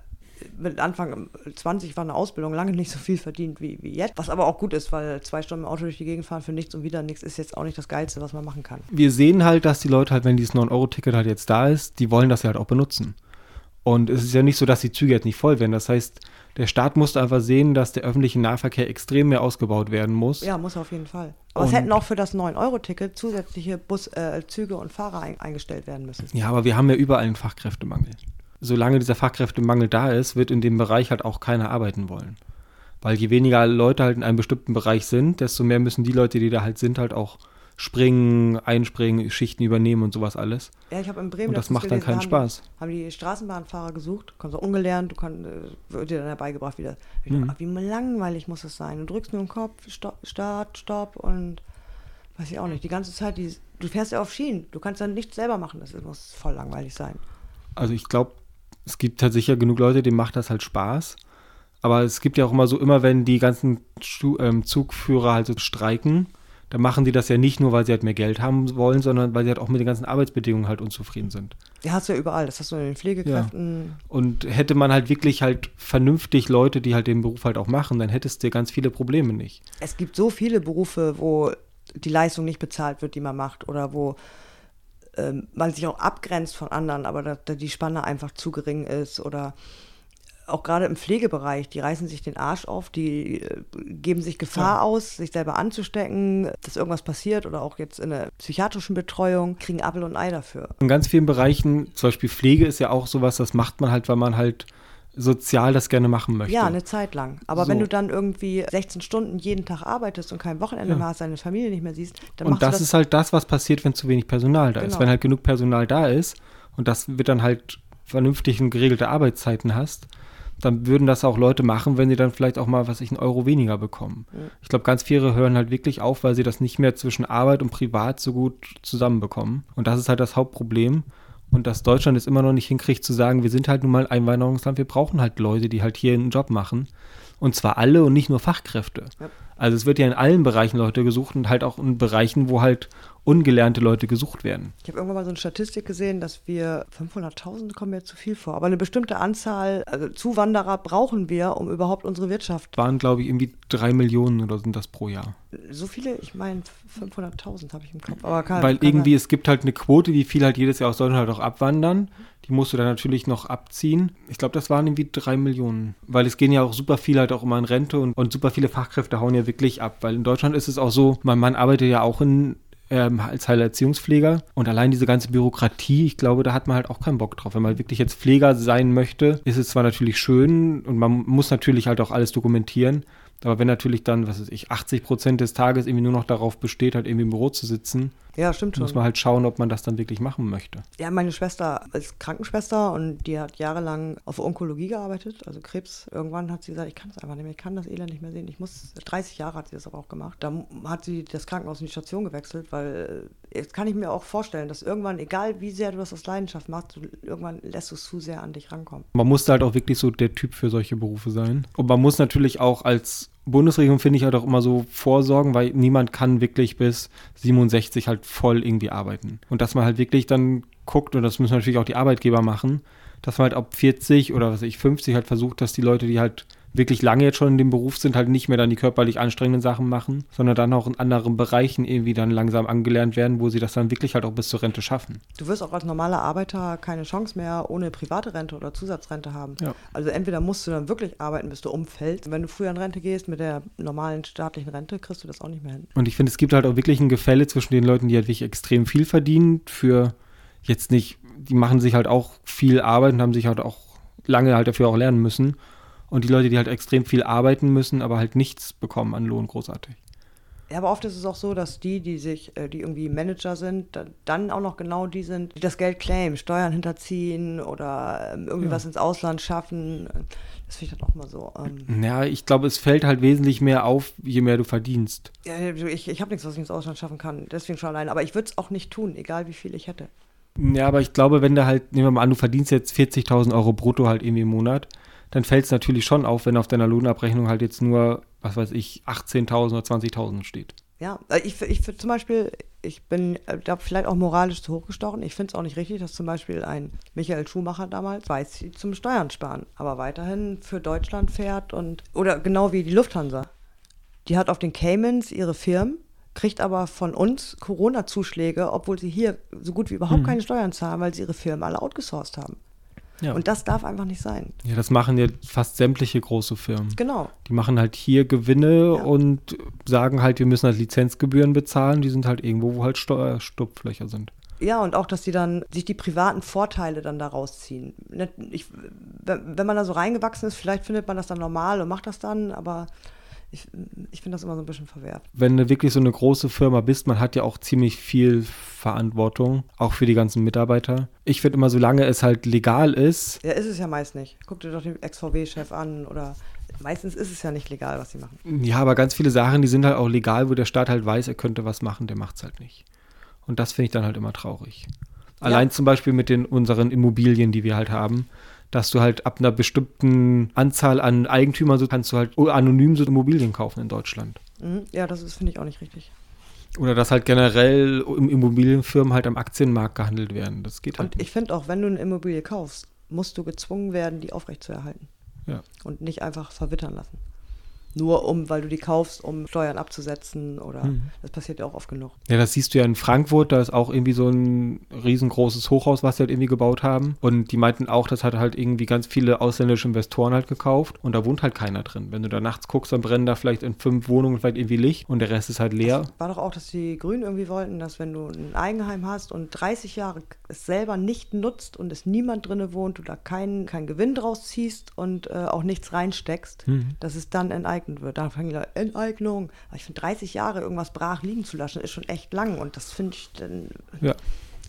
mit Anfang 20 war eine Ausbildung lange nicht so viel verdient wie, wie jetzt. Was aber auch gut ist, weil zwei Stunden im Auto durch die Gegend fahren für nichts und wieder nichts ist jetzt auch nicht das Geilste, was man machen kann. Wir sehen halt, dass die Leute halt, wenn dieses 9-Euro-Ticket halt jetzt da ist, die wollen das ja halt auch benutzen. Und es ist ja nicht so, dass die Züge jetzt nicht voll werden. Das heißt, der Staat musste einfach sehen, dass der öffentliche Nahverkehr extrem mehr ausgebaut werden muss. Ja, muss auf jeden Fall. Aber und es hätten auch für das 9-Euro-Ticket zusätzliche Bus, äh, Züge und Fahrer ein, eingestellt werden müssen. Ja, aber wir haben ja überall einen Fachkräftemangel solange dieser Fachkräftemangel da ist, wird in dem Bereich halt auch keiner arbeiten wollen. Weil je weniger Leute halt in einem bestimmten Bereich sind, desto mehr müssen die Leute, die da halt sind, halt auch springen, einspringen, Schichten übernehmen und sowas alles. Ja, ich habe in Bremen. Und das macht dann keinen haben, Spaß. Haben die Straßenbahnfahrer gesucht, kommst auch ungelernt, du kannst, äh, wird dir dann herbeigebracht wieder. Mhm. Dachte, wie langweilig muss es sein? Du drückst nur den Kopf, Stopp, Start, Stopp und weiß ich auch nicht. Die ganze Zeit, die, du fährst ja auf Schienen, du kannst dann nichts selber machen, das muss voll langweilig sein. Also ich glaube, es gibt halt sicher genug Leute, denen macht das halt Spaß. Aber es gibt ja auch immer so, immer wenn die ganzen ähm, Zugführer halt so streiken, dann machen die das ja nicht nur, weil sie halt mehr Geld haben wollen, sondern weil sie halt auch mit den ganzen Arbeitsbedingungen halt unzufrieden sind. Ja, hast du ja überall. Das hast du in den Pflegekräften. Ja. Und hätte man halt wirklich halt vernünftig Leute, die halt den Beruf halt auch machen, dann hättest du ganz viele Probleme nicht. Es gibt so viele Berufe, wo die Leistung nicht bezahlt wird, die man macht oder wo ähm, man sich auch abgrenzt von anderen, aber da, da die Spanne einfach zu gering ist oder auch gerade im Pflegebereich, die reißen sich den Arsch auf, die äh, geben sich Gefahr ja. aus, sich selber anzustecken, dass irgendwas passiert oder auch jetzt in der psychiatrischen Betreuung, kriegen Apfel und Ei dafür. In ganz vielen Bereichen, zum Beispiel Pflege ist ja auch sowas, das macht man halt, weil man halt sozial das gerne machen möchte. Ja, eine Zeit lang. Aber so. wenn du dann irgendwie 16 Stunden jeden Tag arbeitest und kein Wochenende ja. mehr hast, deine Familie nicht mehr siehst, dann Und das, das, ist halt das, was passiert, wenn zu wenig Personal da genau. ist. Wenn halt genug Personal da ist und das wird dann halt vernünftig und geregelte Arbeitszeiten hast, dann würden das auch Leute machen, wenn sie dann vielleicht auch mal, was ich, einen Euro weniger bekommen. Ja. Ich glaube, ganz viele hören halt wirklich auf, weil sie das nicht mehr zwischen Arbeit und Privat so gut zusammenbekommen. Und das ist halt das Hauptproblem. Und dass Deutschland es immer noch nicht hinkriegt zu sagen, wir sind halt nun mal Einwanderungsland, wir brauchen halt Leute, die halt hier einen Job machen. Und zwar alle und nicht nur Fachkräfte. Ja. Also es wird ja in allen Bereichen Leute gesucht und halt auch in Bereichen, wo halt ungelernte Leute gesucht werden. Ich habe irgendwann mal so eine Statistik gesehen, dass wir 500.000 kommen mir zu viel vor, aber eine bestimmte Anzahl also Zuwanderer brauchen wir, um überhaupt unsere Wirtschaft. Waren, glaube ich, irgendwie drei Millionen oder sind das pro Jahr? So viele? Ich meine 500.000 habe ich im Kopf. Aber kann, Weil kann irgendwie, es gibt halt eine Quote, wie viel halt jedes Jahr aus Deutschland halt auch abwandern. Die musst du dann natürlich noch abziehen. Ich glaube, das waren irgendwie drei Millionen. Weil es gehen ja auch super viele halt auch immer in Rente und, und super viele Fachkräfte hauen ja wirklich ab. Weil in Deutschland ist es auch so, mein Mann arbeitet ja auch in ähm, als Heilerziehungspfleger. Und allein diese ganze Bürokratie, ich glaube, da hat man halt auch keinen Bock drauf. Wenn man wirklich jetzt Pfleger sein möchte, ist es zwar natürlich schön und man muss natürlich halt auch alles dokumentieren. Aber wenn natürlich dann, was weiß ich, 80 Prozent des Tages irgendwie nur noch darauf besteht, halt irgendwie im Büro zu sitzen, ja, stimmt schon. Muss man halt schauen, ob man das dann wirklich machen möchte. Ja, meine Schwester ist Krankenschwester und die hat jahrelang auf Onkologie gearbeitet, also Krebs. Irgendwann hat sie gesagt, ich kann es einfach nicht mehr, ich kann das Elend nicht mehr sehen. Ich muss, 30 Jahre hat sie das aber auch gemacht. Da hat sie das Krankenhaus in die Station gewechselt, weil äh, jetzt kann ich mir auch vorstellen, dass irgendwann, egal wie sehr du das aus Leidenschaft machst, du, irgendwann lässt du es zu sehr an dich rankommen. Man muss halt auch wirklich so der Typ für solche Berufe sein. Und man muss natürlich auch als Bundesregierung finde ich halt auch immer so vorsorgen, weil niemand kann wirklich bis 67 halt voll irgendwie arbeiten. Und dass man halt wirklich dann guckt, und das müssen natürlich auch die Arbeitgeber machen, dass man halt ab 40 oder was weiß ich, 50 halt versucht, dass die Leute, die halt wirklich lange jetzt schon in dem Beruf sind, halt nicht mehr dann die körperlich anstrengenden Sachen machen, sondern dann auch in anderen Bereichen irgendwie dann langsam angelernt werden, wo sie das dann wirklich halt auch bis zur Rente schaffen. Du wirst auch als normaler Arbeiter keine Chance mehr ohne private Rente oder Zusatzrente haben. Ja. Also entweder musst du dann wirklich arbeiten, bis du umfällst. Wenn du früher in Rente gehst mit der normalen staatlichen Rente, kriegst du das auch nicht mehr hin. Und ich finde, es gibt halt auch wirklich ein Gefälle zwischen den Leuten, die halt wirklich extrem viel verdienen, für jetzt nicht, die machen sich halt auch viel Arbeit und haben sich halt auch lange halt dafür auch lernen müssen und die Leute, die halt extrem viel arbeiten müssen, aber halt nichts bekommen an Lohn großartig. Ja, aber oft ist es auch so, dass die, die sich, äh, die irgendwie Manager sind, dann auch noch genau die sind, die das Geld claimen, Steuern hinterziehen oder ähm, irgendwie ja. was ins Ausland schaffen. Das finde ich dann auch mal so. Ähm ja, ich glaube, es fällt halt wesentlich mehr auf, je mehr du verdienst. Ja, ich, ich habe nichts, was ich ins Ausland schaffen kann, deswegen schon allein. Aber ich würde es auch nicht tun, egal wie viel ich hätte. Ja, aber ich glaube, wenn du halt, nehmen wir mal an, du verdienst jetzt 40.000 Euro brutto halt irgendwie im Monat, dann fällt es natürlich schon auf, wenn auf deiner Lohnabrechnung halt jetzt nur, was weiß ich, 18.000 oder 20.000 steht. Ja, äh, ich, ich zum Beispiel, ich bin äh, da vielleicht auch moralisch zu hochgestochen. Ich finde es auch nicht richtig, dass zum Beispiel ein Michael Schumacher damals weiß zum Steuern sparen, aber weiterhin für Deutschland fährt und oder genau wie die Lufthansa. Die hat auf den Caymans ihre Firmen, kriegt aber von uns Corona-Zuschläge, obwohl sie hier so gut wie überhaupt hm. keine Steuern zahlen, weil sie ihre Firmen alle outgesourced haben. Ja. Und das darf einfach nicht sein. Ja, das machen ja fast sämtliche große Firmen. Genau. Die machen halt hier Gewinne ja. und sagen halt, wir müssen halt Lizenzgebühren bezahlen. Die sind halt irgendwo, wo halt Steuerstupflöcher sind. Ja, und auch, dass die dann sich die privaten Vorteile dann daraus ziehen. Ich, wenn man da so reingewachsen ist, vielleicht findet man das dann normal und macht das dann, aber ich, ich finde das immer so ein bisschen verwehrt. Wenn du wirklich so eine große Firma bist, man hat ja auch ziemlich viel Verantwortung, auch für die ganzen Mitarbeiter. Ich finde immer, solange es halt legal ist. Ja, ist es ja meist nicht. Guck dir doch den Ex-VW-Chef an oder meistens ist es ja nicht legal, was sie machen. Ja, aber ganz viele Sachen, die sind halt auch legal, wo der Staat halt weiß, er könnte was machen, der macht es halt nicht. Und das finde ich dann halt immer traurig. Allein ja. zum Beispiel mit den unseren Immobilien, die wir halt haben dass du halt ab einer bestimmten Anzahl an Eigentümern so kannst du halt anonym so Immobilien kaufen in Deutschland. Mhm. Ja, das ist, finde ich, auch nicht richtig. Oder dass halt generell Immobilienfirmen halt am Aktienmarkt gehandelt werden. Das geht halt. Und ich finde auch, wenn du eine Immobilie kaufst, musst du gezwungen werden, die aufrechtzuerhalten. Ja. Und nicht einfach verwittern lassen. Nur um, weil du die kaufst, um Steuern abzusetzen oder Mhm. das passiert ja auch oft genug. Ja, das siehst du ja in Frankfurt, da ist auch irgendwie so ein riesengroßes Hochhaus, was sie halt irgendwie gebaut haben. Und die meinten auch, das hat halt irgendwie ganz viele ausländische Investoren halt gekauft und da wohnt halt keiner drin. Wenn du da nachts guckst, dann brennen da vielleicht in fünf Wohnungen vielleicht irgendwie Licht und der Rest ist halt leer. War doch auch, dass die Grünen irgendwie wollten, dass wenn du ein Eigenheim hast und 30 Jahre es selber nicht nutzt und es niemand drinne wohnt, du da keinen keinen Gewinn draus ziehst und äh, auch nichts reinsteckst, Mhm. dass es dann enteignet wird. Da fangen die Leute, Enteignung. Aber ich finde, 30 Jahre irgendwas brach liegen zu lassen, ist schon echt lang und das finde ich dann Ja.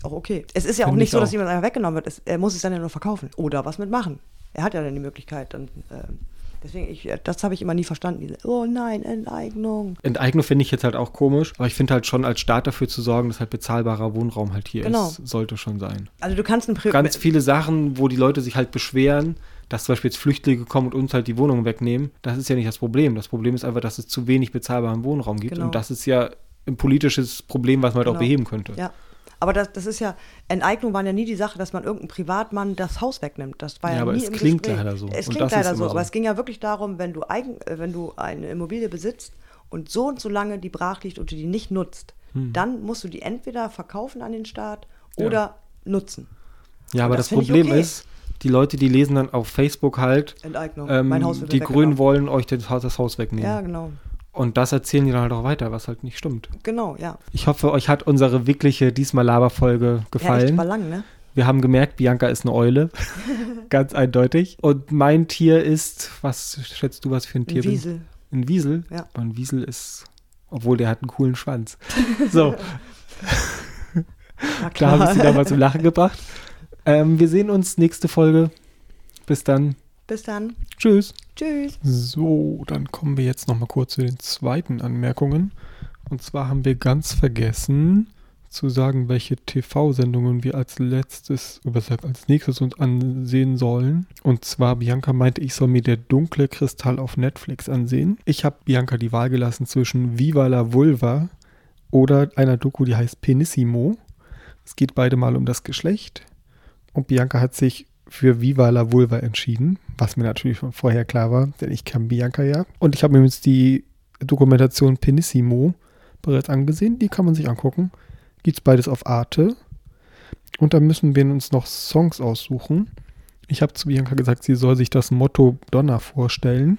auch okay. Es ist ja auch Find nicht ich so, dass auch. jemand einfach weggenommen wird. Es, er muss es dann ja nur verkaufen oder was mitmachen. Er hat ja dann die Möglichkeit. Und, ähm, deswegen, ich, äh, das habe ich immer nie verstanden. Diese, oh nein, Enteignung. Enteignung finde ich jetzt halt auch komisch, aber ich finde halt schon als Staat dafür zu sorgen, dass halt bezahlbarer Wohnraum halt hier Genau. ist, sollte schon sein. Also du kannst ein Pri Ganz viele Sachen, wo die Leute sich halt beschweren, dass zum Beispiel jetzt Flüchtlinge kommen und uns halt die Wohnungen wegnehmen, das ist ja nicht das Problem. Das Problem ist einfach, dass es zu wenig bezahlbaren Wohnraum gibt Genau. und das ist ja ein politisches Problem, was man halt auch Genau. beheben könnte. Ja. Aber das, das ist ja, Enteignung war ja nie die Sache, dass man irgendeinem Privatmann das Haus wegnimmt. Das war ja, Ja, aber nie es im klingt Gespräch. leider so. Es Und klingt leider so, so. aber es ging ja wirklich darum, wenn du, eigen, äh, wenn du eine Immobilie besitzt und so und so lange die brach liegt und du die nicht nutzt, dann musst du die entweder verkaufen an den Staat Hm. Ja. oder nutzen. Ja, aber das das, Problem okay. ist, die Leute, die lesen dann auf Facebook halt, Enteignung. ähm, mein Haus wird die Grünen wollen euch das Haus, das Haus wegnehmen. Ja, genau. Und das erzählen die dann halt auch weiter, was halt nicht stimmt. Genau, ja. Ich hoffe, euch hat unsere wirkliche diesmal Laberfolge Ja, echt gefallen. war lang, ne? Wir haben gemerkt, Bianca ist eine Eule. Ganz eindeutig. Und mein Tier ist, was schätzt du, was für ein Tier Ein bin? Wiesel. Ein Wiesel? Ja. Aber Ein Wiesel ist, obwohl der hat einen coolen Schwanz. So, Na da habe ich sie da mal zum Lachen gebracht. Ähm, wir sehen uns nächste Folge. Bis dann. Bis dann. Tschüss. Tschüss. So, dann kommen wir jetzt noch mal kurz zu den zweiten Anmerkungen. Und zwar haben wir ganz vergessen zu sagen, welche TV-Sendungen wir als letztes, oder als nächstes uns ansehen sollen. Und zwar, Bianca meinte, ich soll mir der dunkle Kristall auf Netflix ansehen. Ich habe Bianca die Wahl gelassen zwischen Viva la Vulva oder einer Doku, die heißt Penissimo. Es geht beide mal um das Geschlecht. Und Bianca hat sich für Viva la Vulva entschieden, was mir natürlich schon vorher klar war, denn ich kann Bianca ja. Und ich habe mir jetzt die Dokumentation Penissimo bereits angesehen, die kann man sich angucken. Gibt's beides auf Arte. Und da müssen wir uns noch Songs aussuchen. Ich habe zu Bianca gesagt, sie soll sich das Motto Donna vorstellen.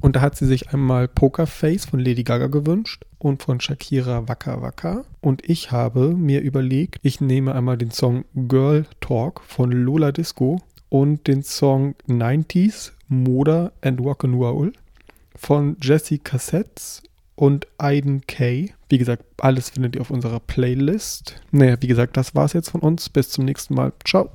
Und da hat sie sich einmal Pokerface von Lady Gaga gewünscht und von Shakira Waka Waka. Und ich habe mir überlegt, ich nehme einmal den Song Girl Talk von Lola Disco und den Song 90s Moda and Rock'n'Roll von Jesse Cassettes und Aiden Kay. Wie gesagt, alles findet ihr auf unserer Playlist. Naja, wie gesagt, das war's jetzt von uns. Bis zum nächsten Mal. Ciao.